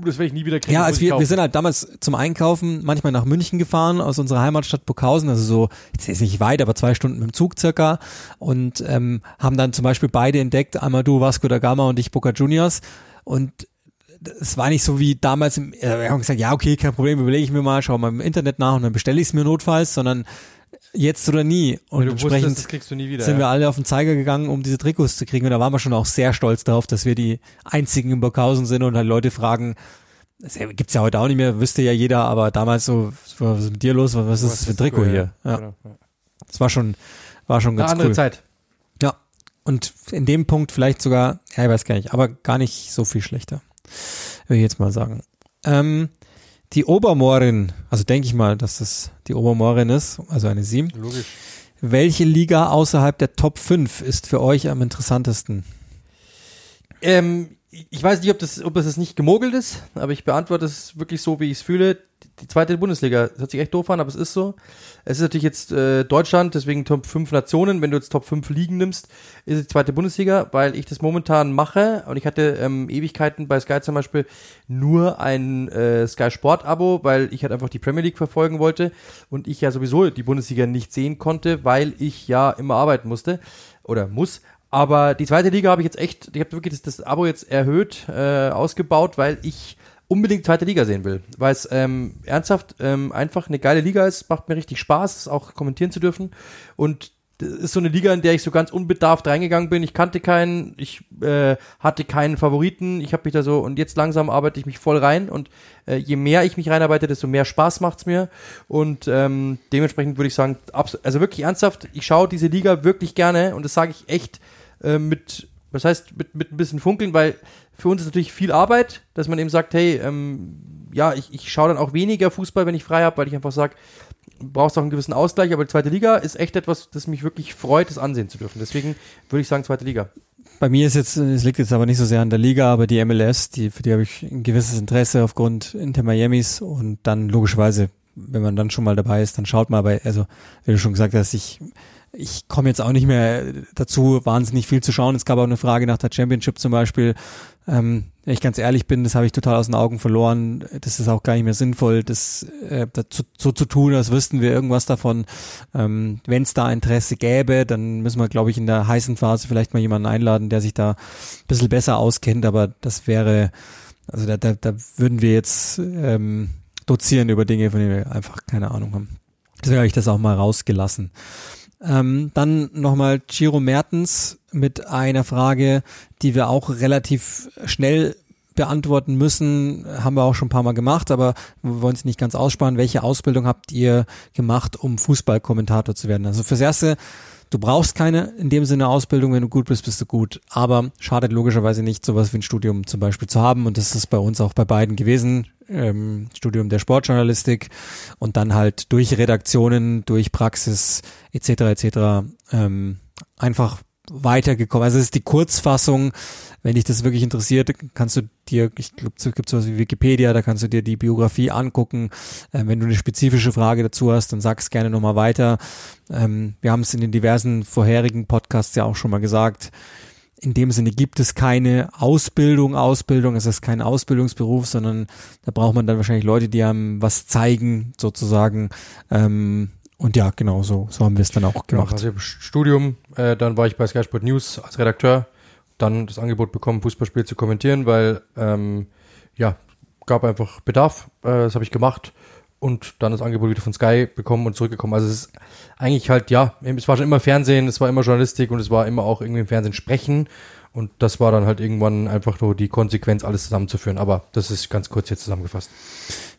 B: das werde ich nie wieder kriegen.
A: Ja, also wir, wir sind halt damals zum Einkaufen manchmal nach München gefahren aus unserer Heimatstadt Burghausen, also so, jetzt ist nicht weit, aber zwei Stunden mit dem Zug circa und ähm, haben dann zum Beispiel beide entdeckt, einmal du Vasco da Gama und ich Boca Juniors und es war nicht so wie damals, im, äh, wir haben gesagt, ja okay, kein Problem, überlege ich mir mal, schau mal im Internet nach und dann bestelle ich es mir notfalls, sondern jetzt oder nie. Und entsprechend wusstest, wieder, sind wir alle auf den Zeiger gegangen, um diese Trikots zu kriegen. Und da waren wir schon auch sehr stolz darauf, dass wir die einzigen in Burghausen sind und halt Leute fragen, das gibt's ja heute auch nicht mehr, wüsste ja jeder, aber damals so, was ist mit dir los? Was, was ist das für ein Trikot hier? Ja. Genau, ja. Das war schon, war schon ganz Eine andere cool. Zeit. Ja. Und in dem Punkt vielleicht sogar, ja, ich weiß gar nicht, aber gar nicht so viel schlechter. Würde ich jetzt mal sagen. Ähm, die Obermorin, also denke ich mal, dass das die Obermorin ist, also eine 7. Logisch. Welche Liga außerhalb der Top 5 ist für euch am interessantesten?
B: Ähm, ich weiß nicht, ob das, ob das nicht gemogelt ist, aber ich beantworte es wirklich so, wie ich es fühle. Die zweite Bundesliga, das hört sich echt doof an, aber es ist so. Es ist natürlich jetzt äh, Deutschland, deswegen Top 5 Nationen. Wenn du jetzt Top 5 Ligen nimmst, ist es die zweite Bundesliga, weil ich das momentan mache und ich hatte ähm, Ewigkeiten bei Sky zum Beispiel nur ein äh, Sky Sport Abo, weil ich halt einfach die Premier League verfolgen wollte und ich ja sowieso die Bundesliga nicht sehen konnte, weil ich ja immer arbeiten musste oder muss. Aber die zweite Liga habe ich jetzt echt, ich habe wirklich das, das Abo jetzt erhöht, äh, ausgebaut, weil ich unbedingt zweite Liga sehen will. Weil es ähm, ernsthaft ähm, einfach eine geile Liga ist, macht mir richtig Spaß, auch kommentieren zu dürfen. Und ist so eine Liga, in der ich so ganz unbedarft reingegangen bin. Ich kannte keinen, ich äh, hatte keinen Favoriten. Ich habe mich da so und jetzt langsam arbeite ich mich voll rein und äh, je mehr ich mich reinarbeite, desto mehr Spaß macht's mir und ähm, dementsprechend würde ich sagen, also wirklich ernsthaft, ich schaue diese Liga wirklich gerne und das sage ich echt äh, mit, was heißt, mit, mit ein bisschen Funkeln, weil für uns ist natürlich viel Arbeit, dass man eben sagt, hey, ähm, ja, ich, ich schaue dann auch weniger Fußball, wenn ich frei habe, weil ich einfach sage, brauchst auch einen gewissen Ausgleich, aber die zweite Liga ist echt etwas, das mich wirklich freut, das ansehen zu dürfen. Deswegen würde ich sagen, zweite Liga.
A: Bei mir ist jetzt, es liegt jetzt aber nicht so sehr an der Liga, aber die MLS, die, für die habe ich ein gewisses Interesse aufgrund Inter Miamis und dann logischerweise, wenn man dann schon mal dabei ist, dann schaut mal bei, also, wie du schon gesagt hast, ich ich komme jetzt auch nicht mehr dazu, wahnsinnig viel zu schauen. Es gab auch eine Frage nach der Championship zum Beispiel. Ähm, wenn ich ganz ehrlich bin, das habe ich total aus den Augen verloren. Das ist auch gar nicht mehr sinnvoll, das äh, dazu, so zu tun, als wüssten wir irgendwas davon. Ähm, Wenn es da Interesse gäbe, dann müssen wir, glaube ich, in der heißen Phase vielleicht mal jemanden einladen, der sich da ein bisschen besser auskennt. Aber das wäre, also da, da, da würden wir jetzt ähm, dozieren über Dinge, von denen wir einfach keine Ahnung haben. Deswegen habe ich das auch mal rausgelassen. Ähm, dann nochmal Giro Mertens mit einer Frage, die wir auch relativ schnell beantworten müssen, haben wir auch schon ein paar Mal gemacht, aber wir wollen es nicht ganz aussparen. Welche Ausbildung habt ihr gemacht, um Fußballkommentator zu werden? Also fürs Erste, du brauchst keine in dem Sinne Ausbildung, wenn du gut bist, bist du gut. Aber schadet logischerweise nicht, sowas wie ein Studium zum Beispiel zu haben. Und das ist bei uns auch bei beiden gewesen ähm, Studium der Sportjournalistik und dann halt durch Redaktionen, durch Praxis etc. etc. Ähm, einfach weitergekommen. Also es ist die Kurzfassung. Wenn dich das wirklich interessiert, kannst du dir, ich glaube, es gibt sowas wie Wikipedia, da kannst du dir die Biografie angucken. Ähm, wenn du eine spezifische Frage dazu hast, dann sag's gerne nochmal weiter. Ähm, wir haben es in den diversen vorherigen Podcasts ja auch schon mal gesagt in dem Sinne gibt es keine Ausbildung, Ausbildung, es ist kein Ausbildungsberuf, sondern da braucht man dann wahrscheinlich Leute, die einem was zeigen, sozusagen. Ähm, und ja, genau so, so haben wir es dann auch genau, gemacht.
B: Genau, also Studium, äh, dann war ich bei Sky Sport News als Redakteur, dann das Angebot bekommen, Fußballspiel zu kommentieren, weil ähm, ja, gab einfach Bedarf, äh, das habe ich gemacht und dann das Angebot wieder von Sky bekommen und zurückgekommen. Also es ist eigentlich halt, ja, es war schon immer Fernsehen, es war immer Journalistik und es war immer auch irgendwie im Fernsehen sprechen. Und das war dann halt irgendwann einfach nur die Konsequenz, alles zusammenzuführen. Aber das ist ganz kurz jetzt zusammengefasst.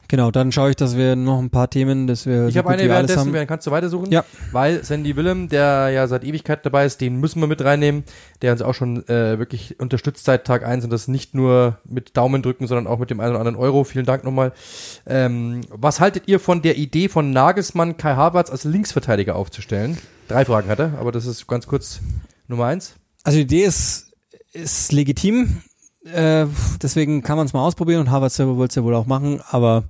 A: Genau, dann schaue ich, dass wir noch ein paar Themen, dass wir.
B: Ich so habe eine währenddessen, dann kannst du weitersuchen.
A: Ja.
B: Weil Sandy Willem, der ja seit Ewigkeit dabei ist, den müssen wir mit reinnehmen, der uns auch schon äh, wirklich unterstützt seit Tag eins und das nicht nur mit Daumen drücken, sondern auch mit dem einen oder anderen Euro. Vielen Dank nochmal. Ähm, was haltet ihr von der Idee von Nagelsmann, Kai Havertz als Linksverteidiger aufzustellen? Drei Fragen hat er, aber das ist ganz kurz Nummer eins.
A: Also die Idee ist, ist legitim. Äh, deswegen kann man es mal ausprobieren und Harvard selber wollte es ja wohl auch machen, aber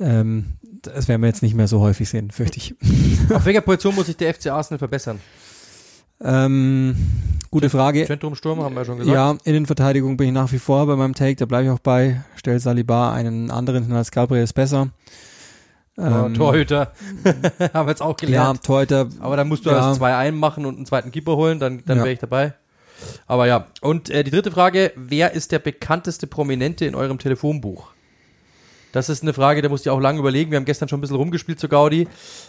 A: ähm, das werden wir jetzt nicht mehr so häufig sehen, fürchte ich.
B: Auf welcher Position muss sich der FC Arsenal verbessern?
A: Ähm, gute Frage.
B: Zentrumsturm haben wir ja schon gesagt.
A: Ja, Innenverteidigung bin ich nach wie vor bei meinem Take, da bleibe ich auch bei. Stell Saliba einen anderen als Gabriel ist besser.
B: Oh, ähm, Torhüter. haben wir jetzt auch gelernt.
A: Ja, Torhüter.
B: Aber dann musst du ja. das 2-1 machen und einen zweiten Keeper holen, dann, dann ja. wäre ich dabei. Aber ja, und äh, die dritte Frage, wer ist der bekannteste Prominente in eurem Telefonbuch? Das ist eine Frage, da musst du auch lange überlegen. Wir haben gestern schon ein bisschen rumgespielt zu Gaudi.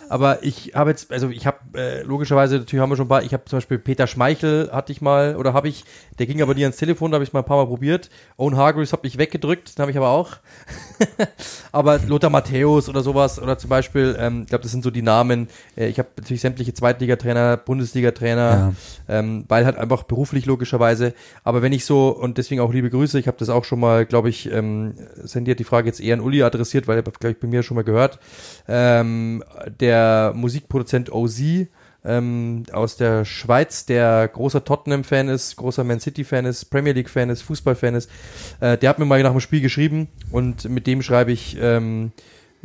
B: Aber ich habe jetzt, also ich habe äh, logischerweise, natürlich haben wir schon ein paar, ich habe zum Beispiel Peter Schmeichel hatte ich mal, oder habe ich, der ging aber nie ans Telefon, da habe ich mal ein paar Mal probiert. Owen Hargreaves habe ich weggedrückt, den habe ich aber auch. aber Lothar Matthäus oder sowas, oder zum Beispiel, ähm, ich glaube, das sind so die Namen. Äh, ich habe natürlich sämtliche Zweitligatrainer, Bundesliga-Trainer, ja. ähm, weil halt einfach beruflich logischerweise. Aber wenn ich so, und deswegen auch liebe Grüße, ich habe das auch schon mal, glaube ich, ähm, sendiert die Frage jetzt eher an Uli adressiert, weil er, glaube ich, bei mir schon mal gehört. Ähm, der Musikproduzent OZ, ähm, aus der Schweiz, der großer Tottenham-Fan ist, großer Man City-Fan ist, Premier League-Fan ist, Fußball-Fan ist, äh, der hat mir mal nach dem Spiel geschrieben und mit dem schreibe ich ähm,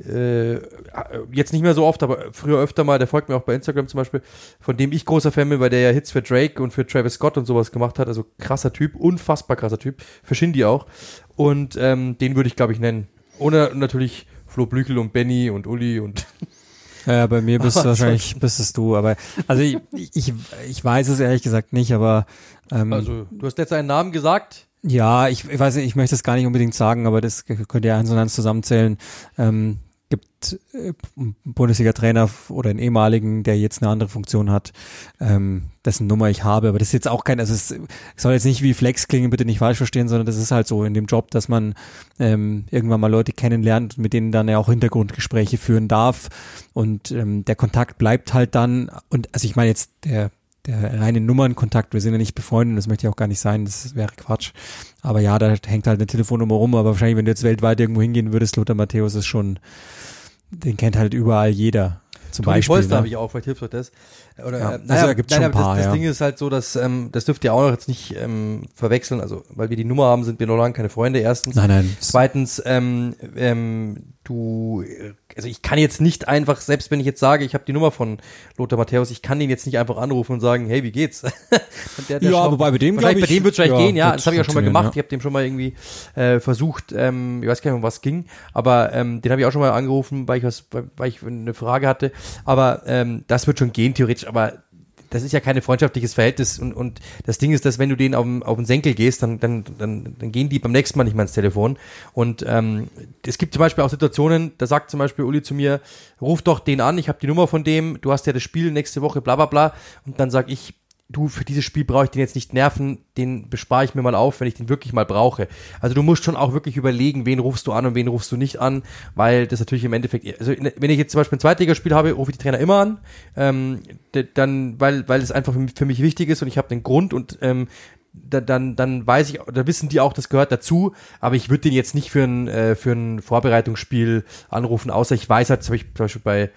B: äh, jetzt nicht mehr so oft, aber früher öfter mal, der folgt mir auch bei Instagram zum Beispiel, von dem ich großer Fan bin, weil der ja Hits für Drake und für Travis Scott und sowas gemacht hat, also krasser Typ, unfassbar krasser Typ, für Shindy auch und ähm, den würde ich glaube ich nennen. Ohne natürlich Flo Blüchel und Benny und Uli und
A: Ja, bei mir bist du wahrscheinlich, bist es du, aber also ich, ich, ich weiß es ehrlich gesagt nicht, aber
B: ähm, Also du hast jetzt einen Namen gesagt?
A: Ja, ich, ich weiß nicht, ich möchte es gar nicht unbedingt sagen, aber das könnt ihr eins und eins zusammenzählen. Ähm, gibt äh, Bundesliga-Trainer oder einen ehemaligen, der jetzt eine andere Funktion hat, ähm, dessen Nummer ich habe. Aber das ist jetzt auch kein, also es soll jetzt nicht wie Flex klingen, bitte nicht falsch verstehen, sondern das ist halt so in dem Job, dass man ähm, irgendwann mal Leute kennenlernt, mit denen dann ja auch Hintergrundgespräche führen darf. Und ähm, der Kontakt bleibt halt dann, und also ich meine jetzt, der der reine Nummernkontakt, wir sind ja nicht befreundet, das möchte ich auch gar nicht sein, das wäre Quatsch. Aber ja, da hängt halt eine Telefonnummer rum, aber wahrscheinlich, wenn du jetzt weltweit irgendwo hingehen würdest, Lothar Matthäus ist schon, den kennt halt überall jeder. Zum Toni Beispiel. Polster
B: ne? habe ich auch, vielleicht hilft euch das. Oder,
A: ja, äh, naja, also gibt's nein, schon ein paar,
B: das,
A: das
B: Ding ist halt so, dass ähm, das dürft ihr auch noch jetzt nicht ähm, verwechseln. Also, weil wir die Nummer haben, sind wir noch lange keine Freunde. Erstens.
A: Nein, nein.
B: Zweitens, ähm, ähm, du, also ich kann jetzt nicht einfach, selbst wenn ich jetzt sage, ich habe die Nummer von Lothar Matthäus, ich kann den jetzt nicht einfach anrufen und sagen, hey, wie geht's?
A: der, der ja, schaut, wobei bei dem
B: wahrscheinlich bei dem wird es vielleicht ja, gehen, ja, das habe ich auch schon mal gemacht. Ja. Ich habe dem schon mal irgendwie äh, versucht, ähm, ich weiß gar nicht, um was ging, aber ähm, den habe ich auch schon mal angerufen, weil ich was, weil ich eine Frage hatte. Aber ähm, das wird schon gehen theoretisch, aber das ist ja kein freundschaftliches Verhältnis und, und das Ding ist, dass wenn du denen auf, auf den Senkel gehst, dann, dann, dann, dann gehen die beim nächsten Mal nicht mehr ins Telefon. Und ähm, es gibt zum Beispiel auch Situationen, da sagt zum Beispiel Uli zu mir, ruf doch den an, ich habe die Nummer von dem, du hast ja das Spiel nächste Woche, bla bla bla. Und dann sag ich, du, für dieses Spiel brauche ich den jetzt nicht nerven, den bespare ich mir mal auf, wenn ich den wirklich mal brauche. Also du musst schon auch wirklich überlegen, wen rufst du an und wen rufst du nicht an, weil das natürlich im Endeffekt, also wenn ich jetzt zum Beispiel ein Zweitligaspiel habe, rufe ich die Trainer immer an, ähm, dann, weil, weil es einfach für mich wichtig ist und ich habe den Grund und ähm, dann, dann weiß ich, da wissen die auch, das gehört dazu, aber ich würde den jetzt nicht für ein, äh, für ein Vorbereitungsspiel anrufen, außer ich weiß halt, das habe ich zum Beispiel bei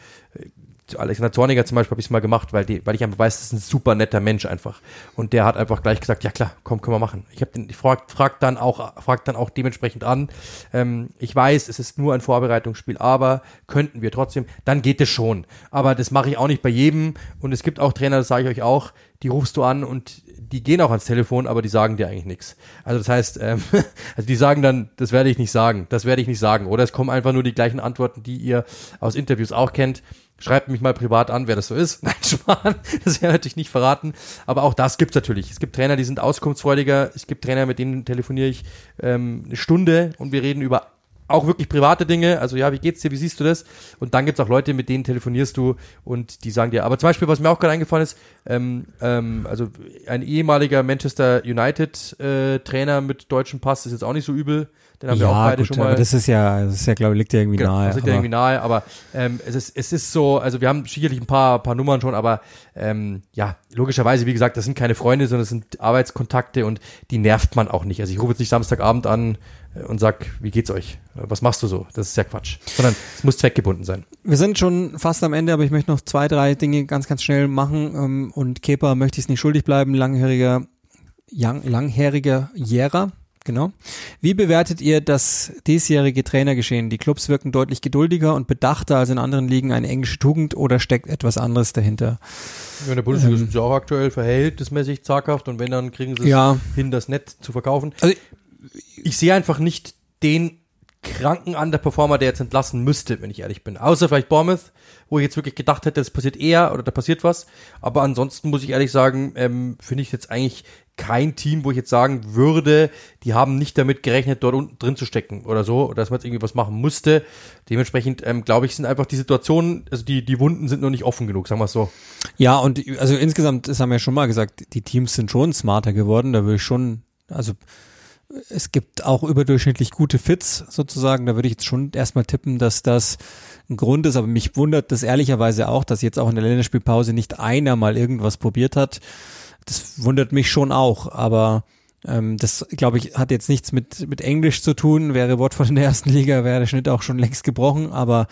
B: Alexander Zorniger zum Beispiel habe ich es mal gemacht, weil, die, weil ich einfach weiß, das ist ein super netter Mensch einfach. Und der hat einfach gleich gesagt, ja klar, komm, können wir machen. Ich habe den, ich frag, frag dann auch, frag dann auch dementsprechend an. Ähm, ich weiß, es ist nur ein Vorbereitungsspiel, aber könnten wir trotzdem, dann geht es schon. Aber das mache ich auch nicht bei jedem. Und es gibt auch Trainer, das sage ich euch auch, die rufst du an und die gehen auch ans Telefon, aber die sagen dir eigentlich nichts. Also das heißt, ähm, also die sagen dann, das werde ich nicht sagen, das werde ich nicht sagen. Oder es kommen einfach nur die gleichen Antworten, die ihr aus Interviews auch kennt. Schreibt mich mal privat an, wer das so ist. Nein, Schmarrn, das wäre natürlich nicht verraten. Aber auch das gibt's natürlich. Es gibt Trainer, die sind auskunftsfreudiger. Es gibt Trainer, mit denen telefoniere ich ähm, eine Stunde und wir reden über auch wirklich private Dinge, also ja, wie geht's dir, wie siehst du das? Und dann gibt's auch Leute, mit denen telefonierst du und die sagen dir, aber zum Beispiel, was mir auch gerade eingefallen ist, ähm, ähm, also ein ehemaliger Manchester United äh, Trainer mit deutschem Pass ist jetzt auch nicht so übel, den haben
A: ja,
B: wir auch beide
A: gut,
B: schon mal.
A: aber das ist ja, das ist ja, glaube ich, liegt ja irgendwie
B: Genau,
A: nahe.
B: das liegt ja
A: aber-
B: irgendwie nahe, aber ähm, es, ist, es ist so, also wir haben sicherlich ein paar, paar Nummern schon, aber ähm, ja, logischerweise, wie gesagt, das sind keine Freunde, sondern das sind Arbeitskontakte und die nervt man auch nicht. Also ich rufe jetzt nicht Samstagabend an und sag, wie geht's euch? Was machst du so? Das ist ja Quatsch. Sondern es muss zweckgebunden sein.
A: Wir sind schon fast am Ende, aber ich möchte noch zwei, drei Dinge ganz, ganz schnell machen. ähm, Und Kepa möchte ich es nicht schuldig bleiben, langjähriger, lang, langjähriger Jäger. Genau. Wie bewertet ihr das diesjährige Trainergeschehen? Die Clubs wirken deutlich geduldiger und bedachter als in anderen Ligen eine englische Tugend oder steckt etwas anderes dahinter?
B: In der Bundesliga sind sie auch aktuell verhältnismäßig zaghaft und wenn, dann kriegen sie es
A: Ja.
B: hin, das nett zu verkaufen.
A: Also-
B: ich sehe einfach nicht den kranken Underperformer, der jetzt entlassen müsste, wenn ich ehrlich bin. Außer vielleicht Bournemouth, wo ich jetzt wirklich gedacht hätte, das passiert eher oder da passiert was. Aber ansonsten muss ich ehrlich sagen, ähm, finde ich jetzt eigentlich kein Team, wo ich jetzt sagen würde, die haben nicht damit gerechnet, dort unten drin zu stecken oder so, oder dass man jetzt irgendwie was machen musste. Dementsprechend, ähm, glaube ich, sind einfach die Situationen, also die, die Wunden sind noch nicht offen genug, sagen wir es so.
A: Ja, und also insgesamt, das haben wir ja schon mal gesagt, die Teams sind schon smarter geworden. Da würde ich schon, also es gibt auch überdurchschnittlich gute Fits sozusagen. Da würde ich jetzt schon erstmal tippen, dass das ein Grund ist. Aber mich wundert das ehrlicherweise auch, dass jetzt auch in der Länderspielpause nicht einer mal irgendwas probiert hat. Das wundert mich schon auch. Aber ähm, das, glaube ich, hat jetzt nichts mit, mit Englisch zu tun. Wäre Watford in der ersten Liga, wäre der Schnitt auch schon längst gebrochen. Aber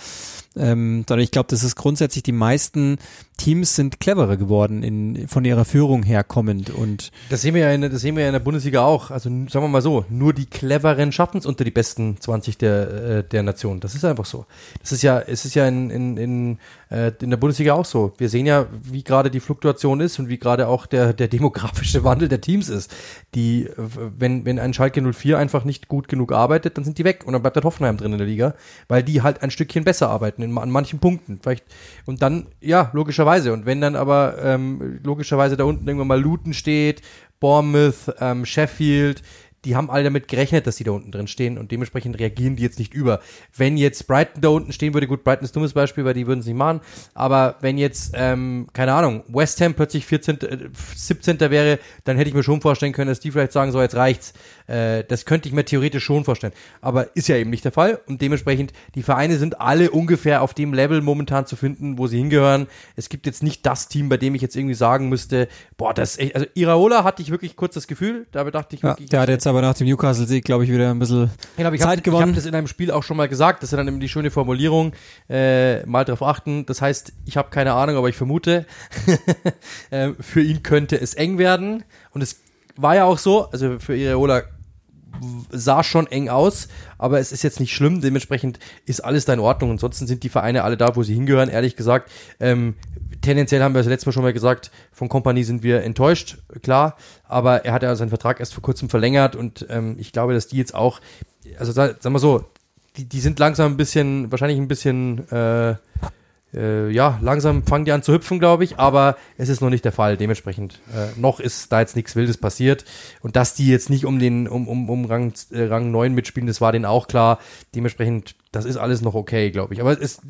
A: ähm, sondern ich glaube, das ist grundsätzlich, die meisten Teams sind cleverer geworden in, von ihrer Führung her kommend. Und
B: Das sehen wir ja in, der- das sehen wir ja in der Bundesliga auch. Also sagen wir mal so, nur die cleveren schaffen es unter die besten 20 der, äh, der Nation. Das ist einfach so. Das ist ja, es ist ja in, in, in, äh, in der Bundesliga auch so. Wir sehen ja, wie gerade die Fluktuation ist und wie gerade auch der, der demografische Wandel der Teams ist. Die, wenn, wenn ein Schalke 04 einfach nicht gut genug arbeitet, dann sind die weg und dann bleibt der Hoffenheim drin in der Liga, weil die halt ein Stückchen besser arbeiten in, an manchen Punkten. Vielleicht, und dann, ja, logischerweise. Und wenn dann aber ähm, logischerweise da unten irgendwann mal Luton steht, Bournemouth, ähm, Sheffield, die haben alle damit gerechnet, dass die da unten drin stehen und dementsprechend reagieren die jetzt nicht über. Wenn jetzt Brighton da unten stehen würde, gut, Brighton ist ein dummes Beispiel, weil die würden es nicht machen, aber wenn jetzt, ähm, keine Ahnung, West Ham plötzlich 14., äh, 17. wäre, dann hätte ich mir schon vorstellen können, dass die vielleicht sagen, so jetzt reicht's. Äh, das könnte ich mir theoretisch schon vorstellen. Aber ist ja eben nicht der Fall und dementsprechend, die Vereine sind alle ungefähr auf dem Level momentan zu finden, wo sie hingehören. Es gibt jetzt nicht das Team, bei dem ich jetzt irgendwie sagen müsste, boah, das ist echt, also Iraola hatte ich wirklich kurz das Gefühl, da dachte ich
A: ja,
B: wirklich,
A: der hat jetzt aber nach dem Newcastle-Sieg, glaube ich, wieder ein bisschen
B: Genau, aber ich
A: Zeit
B: habe hab
A: gewonnen.
B: das in einem Spiel auch schon mal gesagt. Das ist dann eben die schöne Formulierung. Äh, mal drauf achten. Das heißt, ich habe keine Ahnung, aber ich vermute, äh, für ihn könnte es eng werden. Und es war ja auch so. Also für Ireola sah schon eng aus, aber es ist jetzt nicht schlimm. Dementsprechend ist alles da in Ordnung. Ansonsten sind die Vereine alle da, wo sie hingehören. Ehrlich gesagt, ähm, tendenziell haben wir das letzte Mal schon mal gesagt, von Kompanie sind wir enttäuscht, klar. Aber er hat ja seinen Vertrag erst vor kurzem verlängert und ähm, ich glaube, dass die jetzt auch, also sag, sag mal so, die, die sind langsam ein bisschen, wahrscheinlich ein bisschen, äh, äh, ja, langsam fangen die an zu hüpfen, glaube ich, aber es ist noch nicht der Fall. Dementsprechend äh, noch ist da jetzt nichts Wildes passiert und dass die jetzt nicht um den um um, um Rang äh, Rang 9 mitspielen, das war denen auch klar. Dementsprechend, das ist alles noch okay, glaube ich. Aber es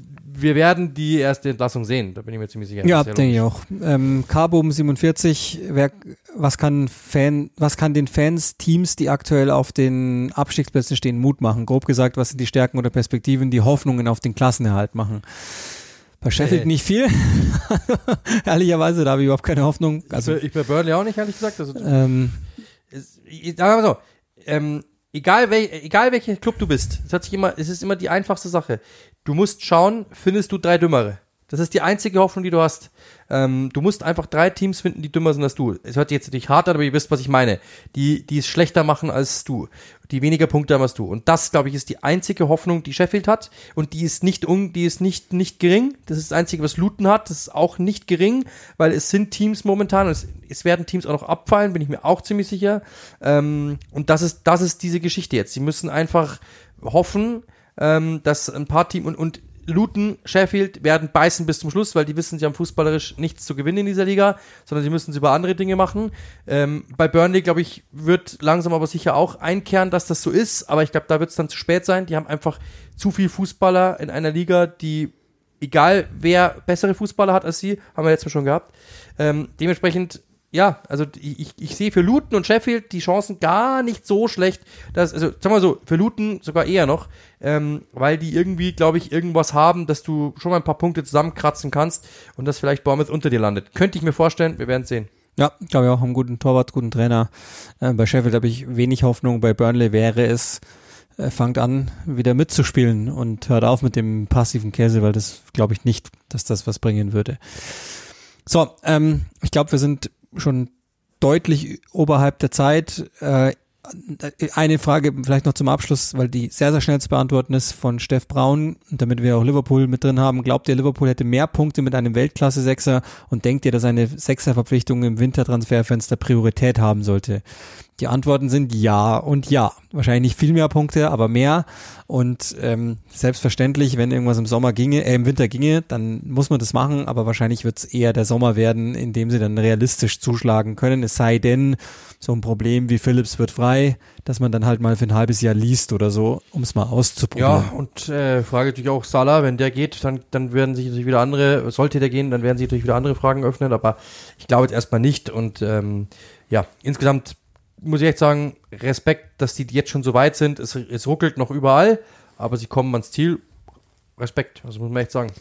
B: wir werden die erste Entlassung sehen, da bin ich mir ziemlich sicher.
A: Ja, denke ich auch. Ähm, Carbom 47, wer, was kann Fan, was kann den Fans, Teams, die aktuell auf den Abstiegsplätzen stehen, Mut machen? Grob gesagt, was sind die Stärken oder Perspektiven, die Hoffnungen auf den Klassenerhalt machen? Bei Sheffield
B: Äh.
A: nicht viel. Ehrlicherweise, da habe ich überhaupt keine Hoffnung.
B: Also ich bei Burnley auch nicht, ehrlich gesagt. Also,
A: ähm,
B: ich- sagen wir mal so, ähm, egal, wel, egal welcher Club du bist, es hat sich immer, es ist immer die einfachste Sache. Du musst schauen, findest du drei Dümmere. Das ist die einzige Hoffnung, die du hast. Ähm, du musst einfach drei Teams finden, die dümmer sind als du. Es hört jetzt natürlich hart an, aber ihr wisst, was ich meine. Die, die es schlechter machen als du. Die weniger Punkte haben als du. Und das, glaube ich, ist die einzige Hoffnung, die Sheffield hat. Und die ist nicht, un, die ist nicht, nicht gering. Das ist das Einzige, was Luton hat. Das ist auch nicht gering, weil es sind Teams momentan es, es werden Teams auch noch abfallen, bin ich mir auch ziemlich sicher. Ähm, und das ist, das ist diese Geschichte jetzt. Sie müssen einfach hoffen, ähm, dass ein paar Teams und, und Luton, Sheffield werden beißen bis zum Schluss, weil die wissen, sie haben fußballerisch nichts zu gewinnen in dieser Liga, sondern sie müssen es über andere Dinge machen. Ähm, bei Burnley, glaube ich, wird langsam aber sicher auch einkehren, dass das so ist, aber ich glaube, da wird es dann zu spät sein. Die haben einfach zu viel Fußballer in einer Liga, die, egal wer bessere Fußballer hat als sie, haben wir letztes Mal schon gehabt. Ähm, dementsprechend ja, also ich, ich sehe für Luton und Sheffield die Chancen gar nicht so schlecht, dass, also sagen wir so, für Luton sogar eher noch, ähm, weil die irgendwie, glaube ich, irgendwas haben, dass du schon mal ein paar Punkte zusammenkratzen kannst und dass vielleicht Bournemouth unter dir landet. Könnte ich mir vorstellen, wir werden sehen.
A: Ja, glaube ich auch, einen guten Torwart, guten Trainer. Äh, bei Sheffield habe ich wenig Hoffnung, bei Burnley wäre es, äh, fangt an, wieder mitzuspielen und hört auf mit dem passiven Käse, weil das glaube ich nicht, dass das was bringen würde. So, ähm, ich glaube, wir sind schon deutlich oberhalb der Zeit. Äh, eine Frage vielleicht noch zum Abschluss, weil die sehr, sehr schnell zu beantworten ist von Steff Braun, damit wir auch Liverpool mit drin haben. Glaubt ihr, Liverpool hätte mehr Punkte mit einem Weltklasse-Sechser und denkt ihr, dass eine Sechser-Verpflichtung im Wintertransferfenster Priorität haben sollte? Die Antworten sind ja und ja. Wahrscheinlich nicht viel mehr Punkte, aber mehr. Und ähm, selbstverständlich, wenn irgendwas im Sommer ginge, äh, im Winter ginge, dann muss man das machen, aber wahrscheinlich wird es eher der Sommer werden, in dem sie dann realistisch zuschlagen können. Es sei denn, so ein Problem wie Philips wird frei, dass man dann halt mal für ein halbes Jahr liest oder so, um es mal auszuprobieren.
B: Ja, und äh, Frage natürlich auch Salah, wenn der geht, dann, dann werden sich natürlich wieder andere, sollte der gehen, dann werden sich natürlich wieder andere Fragen öffnen, aber ich glaube jetzt erstmal nicht und ähm, ja, insgesamt muss ich echt sagen, Respekt, dass die jetzt schon so weit sind. Es, es ruckelt noch überall, aber sie kommen ans Ziel. Respekt, also muss man echt sagen.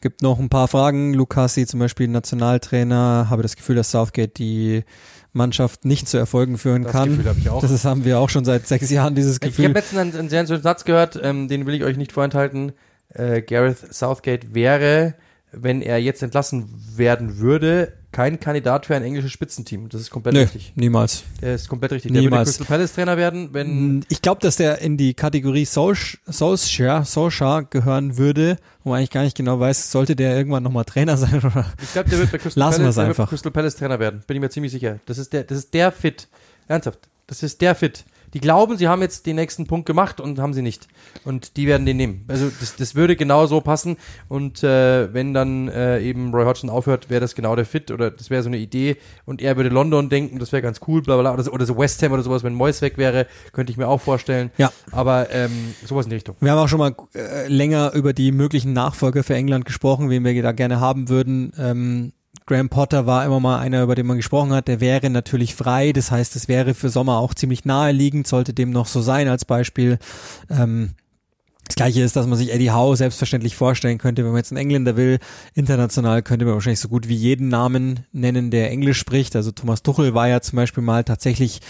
A: Gibt noch ein paar Fragen. Lukasi zum Beispiel Nationaltrainer, habe das Gefühl, dass Southgate die Mannschaft nicht zu Erfolgen führen
B: Das
A: kann.
B: Gefühl habe ich auch.
A: Das haben wir auch schon seit sechs Jahren, dieses
B: Ich
A: Gefühl.
B: habe letztens einen, einen sehr schönen Satz gehört, ähm, den will ich euch nicht vorenthalten. Äh, Gareth Southgate wäre, wenn er jetzt entlassen werden würde, kein Kandidat für ein englisches Spitzenteam. Das ist komplett
A: Nö,
B: richtig.
A: niemals.
B: Der ist komplett richtig. Der würde
A: Niemals.
B: Crystal Palace Trainer werden, wenn
A: Ich glaube, dass der in die Kategorie Solskjaer, Solskjaer, gehören würde, wo man eigentlich gar nicht genau weiß, sollte der irgendwann nochmal Trainer sein oder
B: Ich glaube, der wird bei Crystal
A: Lassen
B: Palace,
A: einfach.
B: bei Crystal Palace Trainer werden. Bin ich mir ziemlich sicher. Das ist der, das ist der Fit. Ernsthaft. Das ist der Fit. Die glauben, sie haben jetzt den nächsten Punkt gemacht und haben sie nicht. Und die werden den nehmen. Also das, das würde genau so passen. Und äh, wenn dann äh, eben Roy Hodgson aufhört, wäre das genau der Fit oder das wäre so eine Idee. Und er würde London denken, das wäre ganz cool, bla bla. Oder so, oder so West Ham oder sowas, wenn Moyes weg wäre, könnte ich mir auch vorstellen.
A: Ja.
B: Aber ähm, sowas in die Richtung.
A: Wir haben auch schon mal äh, länger über die möglichen Nachfolger für England gesprochen, wen wir da gerne haben würden. Ähm, Graham Potter war immer mal einer, über den man gesprochen hat. Der wäre natürlich frei. Das heißt, es wäre für Sommer auch ziemlich naheliegend, sollte dem noch so sein als Beispiel. Ähm, das gleiche ist, dass man sich Eddie Howe selbstverständlich vorstellen könnte, wenn man jetzt einen Engländer will. International könnte man wahrscheinlich so gut wie jeden Namen nennen, der Englisch spricht. Also Thomas Tuchel war ja zum Beispiel mal tatsächlich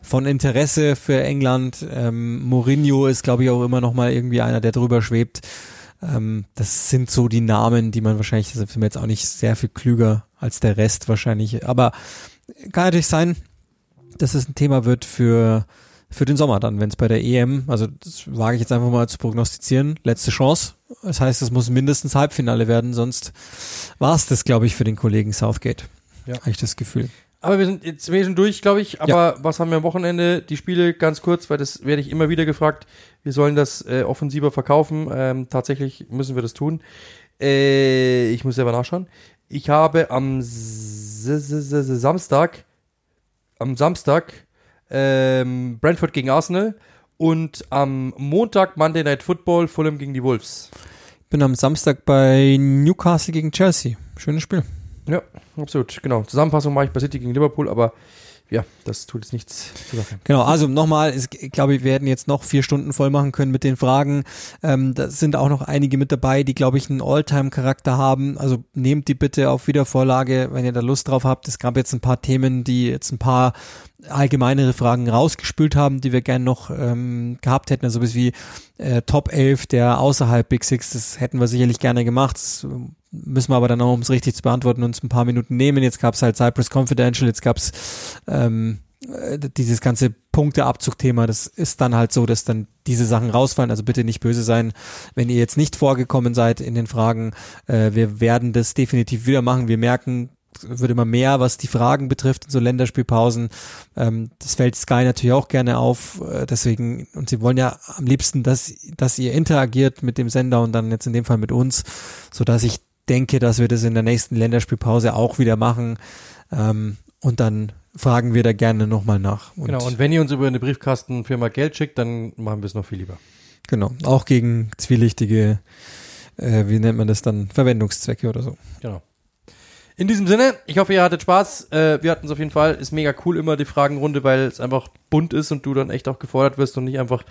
A: von Interesse für England. Ähm, Mourinho ist, glaube ich, auch immer noch mal irgendwie einer, der drüber schwebt. Ähm, das sind so die Namen, die man wahrscheinlich, das sind wir jetzt auch nicht sehr viel klüger als der Rest wahrscheinlich. Aber kann natürlich sein, dass es ein Thema wird für für den Sommer dann, wenn es bei der EM, also das wage ich jetzt einfach mal zu prognostizieren, letzte Chance. Das heißt, es muss mindestens Halbfinale werden, sonst war es das, glaube ich, für den Kollegen Southgate.
B: Ja.
A: Habe ich das Gefühl.
B: Aber wir sind jetzt wir sind durch, glaube ich. Aber was haben wir am Wochenende? Die Spiele ganz kurz, weil das werde ich immer wieder gefragt. Wir sollen das äh, offensiver verkaufen. Ähm, tatsächlich müssen wir das tun. Äh, ich muss selber nachschauen. Ich habe am Samstag, am Samstag ähm, Brentford gegen Arsenal und am Montag Monday Night Football Fulham gegen die Wolves.
A: Bin am Samstag bei Newcastle gegen Chelsea. Schönes Spiel.
B: Ja, absolut, genau. Zusammenfassung mache ich bei City gegen Liverpool, aber ja, das tut jetzt nichts zur Sache.
A: Genau, also nochmal, ich glaube, wir werden jetzt noch vier Stunden voll machen können mit den Fragen. Ähm, da sind auch noch einige mit dabei, die, glaube ich, einen Alltime-Charakter haben. Also nehmt die bitte auf Wiedervorlage, wenn ihr da Lust drauf habt. Es gab jetzt ein paar Themen, die jetzt ein paar allgemeinere Fragen rausgespült haben, die wir gerne noch ähm, gehabt hätten. Also bis wie äh, Top 11 der außerhalb Big Six, das hätten wir sicherlich gerne gemacht. Das ähm, müssen wir aber dann auch, um es richtig zu beantworten, uns ein paar Minuten nehmen. Jetzt gab es halt Cypress Confidential, jetzt gab es ähm, äh, dieses ganze Punkteabzugthema, das ist dann halt so, dass dann diese Sachen rausfallen. Also bitte nicht böse sein, wenn ihr jetzt nicht vorgekommen seid in den Fragen. Äh, wir werden das definitiv wieder machen. Wir merken, wird immer mehr, was die Fragen betrifft so Länderspielpausen. Ähm, das fällt Sky natürlich auch gerne auf. Äh, deswegen, und sie wollen ja am liebsten, dass, dass ihr interagiert mit dem Sender und dann jetzt in dem Fall mit uns, so dass ich denke, dass wir das in der nächsten Länderspielpause auch wieder machen. Ähm, und dann fragen wir da gerne nochmal nach.
B: Und genau, und wenn ihr uns über eine Briefkastenfirma Geld schickt, dann machen wir es noch viel lieber.
A: Genau, auch gegen zwielichtige, äh, wie nennt man das dann, Verwendungszwecke oder so.
B: Genau. In diesem Sinne, ich hoffe, ihr hattet Spaß. Äh, wir hatten es auf jeden Fall. Ist mega cool immer die Fragenrunde, weil es einfach bunt ist und du dann echt auch gefordert wirst und nicht einfach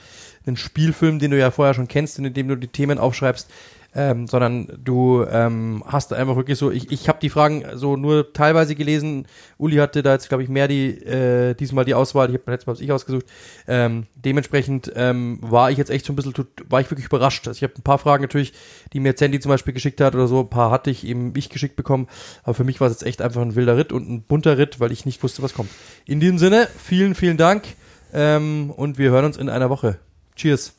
B: einen Spielfilm, den du ja vorher schon kennst und in dem du die Themen aufschreibst, ähm, sondern du ähm, hast einfach wirklich so, ich, ich habe die Fragen so nur teilweise gelesen. Uli hatte da jetzt, glaube ich, mehr die, äh, diesmal die Auswahl. Ich habe letztes Mal ich ausgesucht. Ähm, dementsprechend ähm, war ich jetzt echt so ein bisschen, war ich wirklich überrascht. Also ich habe ein paar Fragen natürlich, die mir Sandy zum Beispiel geschickt hat oder so, ein paar hatte ich eben ich geschickt bekommen. Aber für mich war es jetzt echt einfach ein wilder Ritt und ein bunter Ritt, weil ich nicht wusste, was kommt. In diesem Sinne, vielen, vielen Dank ähm, und wir hören uns in einer Woche. Cheers.